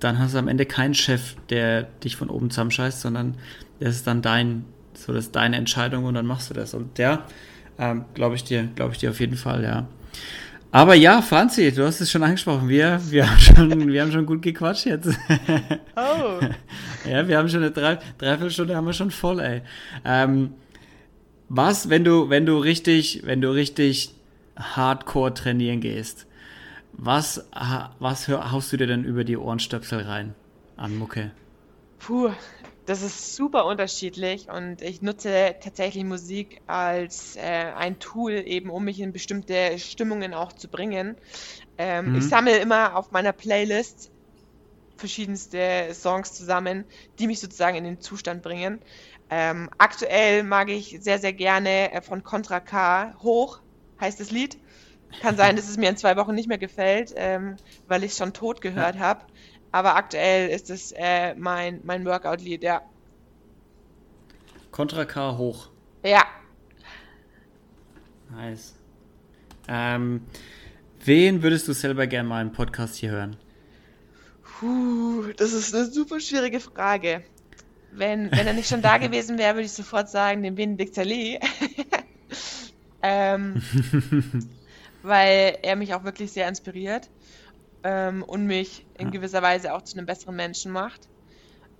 dann hast du am Ende keinen Chef, der dich von oben zusammenscheißt, sondern das ist dann dein, so das ist deine Entscheidung und dann machst du das. Und der, ähm, glaube ich dir, glaube ich dir auf jeden Fall, ja. Aber ja, Franzi, du hast es schon angesprochen. Wir, wir, haben, schon, wir haben schon gut gequatscht jetzt. Oh. ja, wir haben schon eine drei, Dreiviertelstunde haben wir schon voll, ey. Ähm, was, wenn du, wenn du richtig, wenn du richtig hardcore trainieren gehst, was, was hör, haust du dir denn über die Ohrenstöpsel rein an Mucke? Puh, das ist super unterschiedlich und ich nutze tatsächlich Musik als äh, ein Tool, eben um mich in bestimmte Stimmungen auch zu bringen. Ähm, mhm. Ich sammle immer auf meiner Playlist verschiedenste Songs zusammen, die mich sozusagen in den Zustand bringen. Ähm, aktuell mag ich sehr, sehr gerne äh, von Contra K Hoch, heißt das Lied. Kann sein, dass es mir in zwei Wochen nicht mehr gefällt, ähm, weil ich es schon tot gehört ja. habe. Aber aktuell ist es äh, mein, mein Workout-Lied, ja. Contra K hoch. Ja. Nice. Ähm, wen würdest du selber gerne mal im Podcast hier hören? Puh, das ist eine super schwierige Frage. Wenn, wenn er nicht schon da gewesen wäre, würde ich sofort sagen, den Benedikt Lee. ähm, weil er mich auch wirklich sehr inspiriert ähm, und mich in gewisser Weise auch zu einem besseren Menschen macht.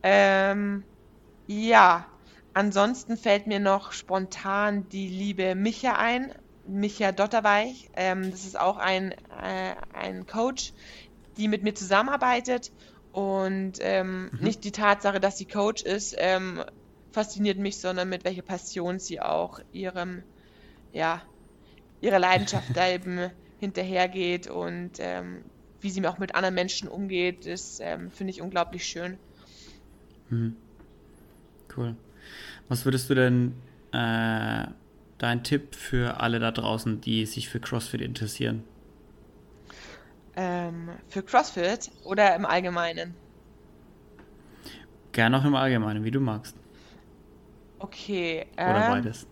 Ähm, ja, ansonsten fällt mir noch spontan die liebe Micha ein, Micha Dotterweich. Ähm, das ist auch ein, äh, ein Coach, die mit mir zusammenarbeitet und ähm, mhm. nicht die Tatsache, dass sie Coach ist, ähm, fasziniert mich, sondern mit welcher Passion sie auch ihrem, ja, ihrer Leidenschaft eben hinterhergeht und ähm, wie sie auch mit anderen Menschen umgeht, das ähm, finde ich unglaublich schön. Mhm. Cool. Was würdest du denn äh, dein Tipp für alle da draußen, die sich für CrossFit interessieren? Ähm, für CrossFit oder im Allgemeinen? Gerne auch im Allgemeinen, wie du magst. Okay. Oder ähm, beides.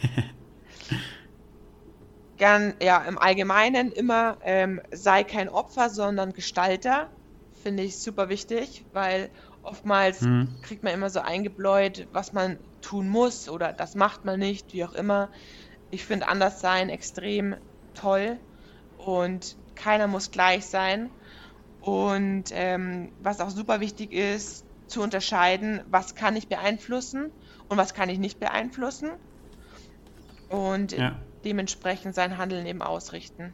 gern, ja, im Allgemeinen immer ähm, sei kein Opfer, sondern Gestalter. Finde ich super wichtig, weil oftmals mhm. kriegt man immer so eingebläut, was man tun muss oder das macht man nicht, wie auch immer. Ich finde Anderssein extrem toll und keiner muss gleich sein. Und ähm, was auch super wichtig ist, zu unterscheiden, was kann ich beeinflussen und was kann ich nicht beeinflussen. Und ja dementsprechend sein Handeln eben ausrichten.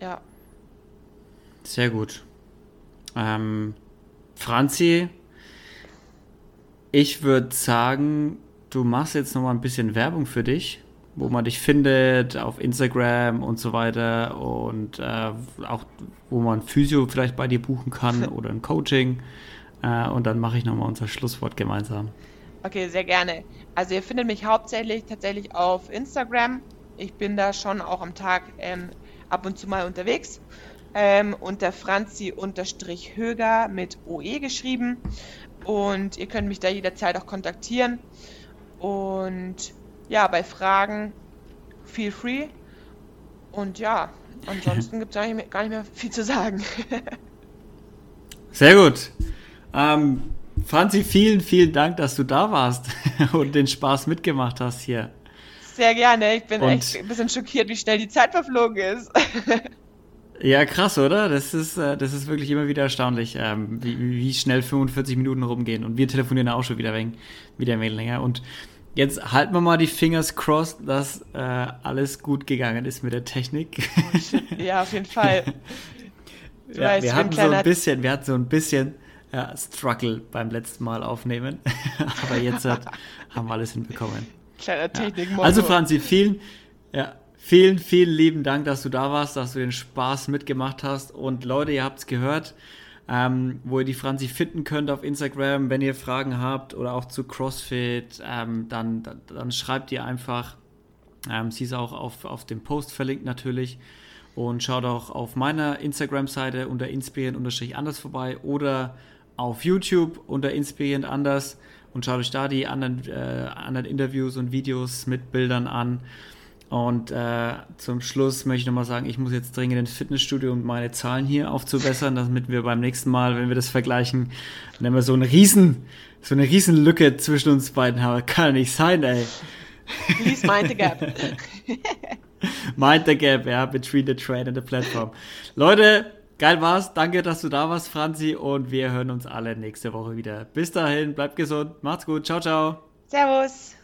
Ja. Sehr gut. Ähm, Franzi, ich würde sagen, du machst jetzt noch mal ein bisschen Werbung für dich, wo man dich findet, auf Instagram und so weiter und äh, auch wo man Physio vielleicht bei dir buchen kann oder ein Coaching. Äh, und dann mache ich nochmal unser Schlusswort gemeinsam. Okay, sehr gerne. Also ihr findet mich hauptsächlich tatsächlich auf Instagram. Ich bin da schon auch am Tag ähm, ab und zu mal unterwegs. Ähm, unter Franzi-Höger mit OE geschrieben. Und ihr könnt mich da jederzeit auch kontaktieren. Und ja, bei Fragen feel free. Und ja, ansonsten gibt es eigentlich gar nicht mehr viel zu sagen. Sehr gut. Ähm, Franzi, vielen, vielen Dank, dass du da warst und den Spaß mitgemacht hast hier. Sehr gerne. Ich bin und echt ein bisschen schockiert, wie schnell die Zeit verflogen ist. ja, krass, oder? Das ist, äh, das ist wirklich immer wieder erstaunlich, ähm, wie, wie schnell 45 Minuten rumgehen. Und wir telefonieren auch schon wieder, wegen, wieder ein wenig länger. Und Jetzt halten wir mal die Fingers crossed, dass äh, alles gut gegangen ist mit der Technik. ja, auf jeden Fall. ja, weißt, wir hatten so ein bisschen, wir hatten so ein bisschen ja, Struggle beim letzten Mal aufnehmen, aber jetzt hat, haben wir alles hinbekommen. Kleiner Technik. Ja. Also Franzi, vielen, ja, vielen, vielen lieben Dank, dass du da warst, dass du den Spaß mitgemacht hast und Leute, ihr habt es gehört ähm, wo ihr die Franzi finden könnt auf Instagram. Wenn ihr Fragen habt oder auch zu CrossFit, ähm, dann, dann, dann, schreibt ihr einfach. Ähm, sie ist auch auf, auf dem Post verlinkt natürlich. Und schaut auch auf meiner Instagram-Seite unter inspirierend-anders vorbei oder auf YouTube unter inspirierend anders und schaut euch da die anderen, äh, anderen Interviews und Videos mit Bildern an. Und äh, zum Schluss möchte ich nochmal sagen, ich muss jetzt dringend ins Fitnessstudio, um meine Zahlen hier aufzubessern, damit wir beim nächsten Mal, wenn wir das vergleichen, dann wir so eine riesen, so eine riesen Lücke zwischen uns beiden haben. Kann nicht sein, ey. Please mind the gap. mind the gap, ja, between the train and the platform. Leute, geil war's. Danke, dass du da warst, Franzi. Und wir hören uns alle nächste Woche wieder. Bis dahin, bleibt gesund, macht's gut. Ciao, ciao. Servus.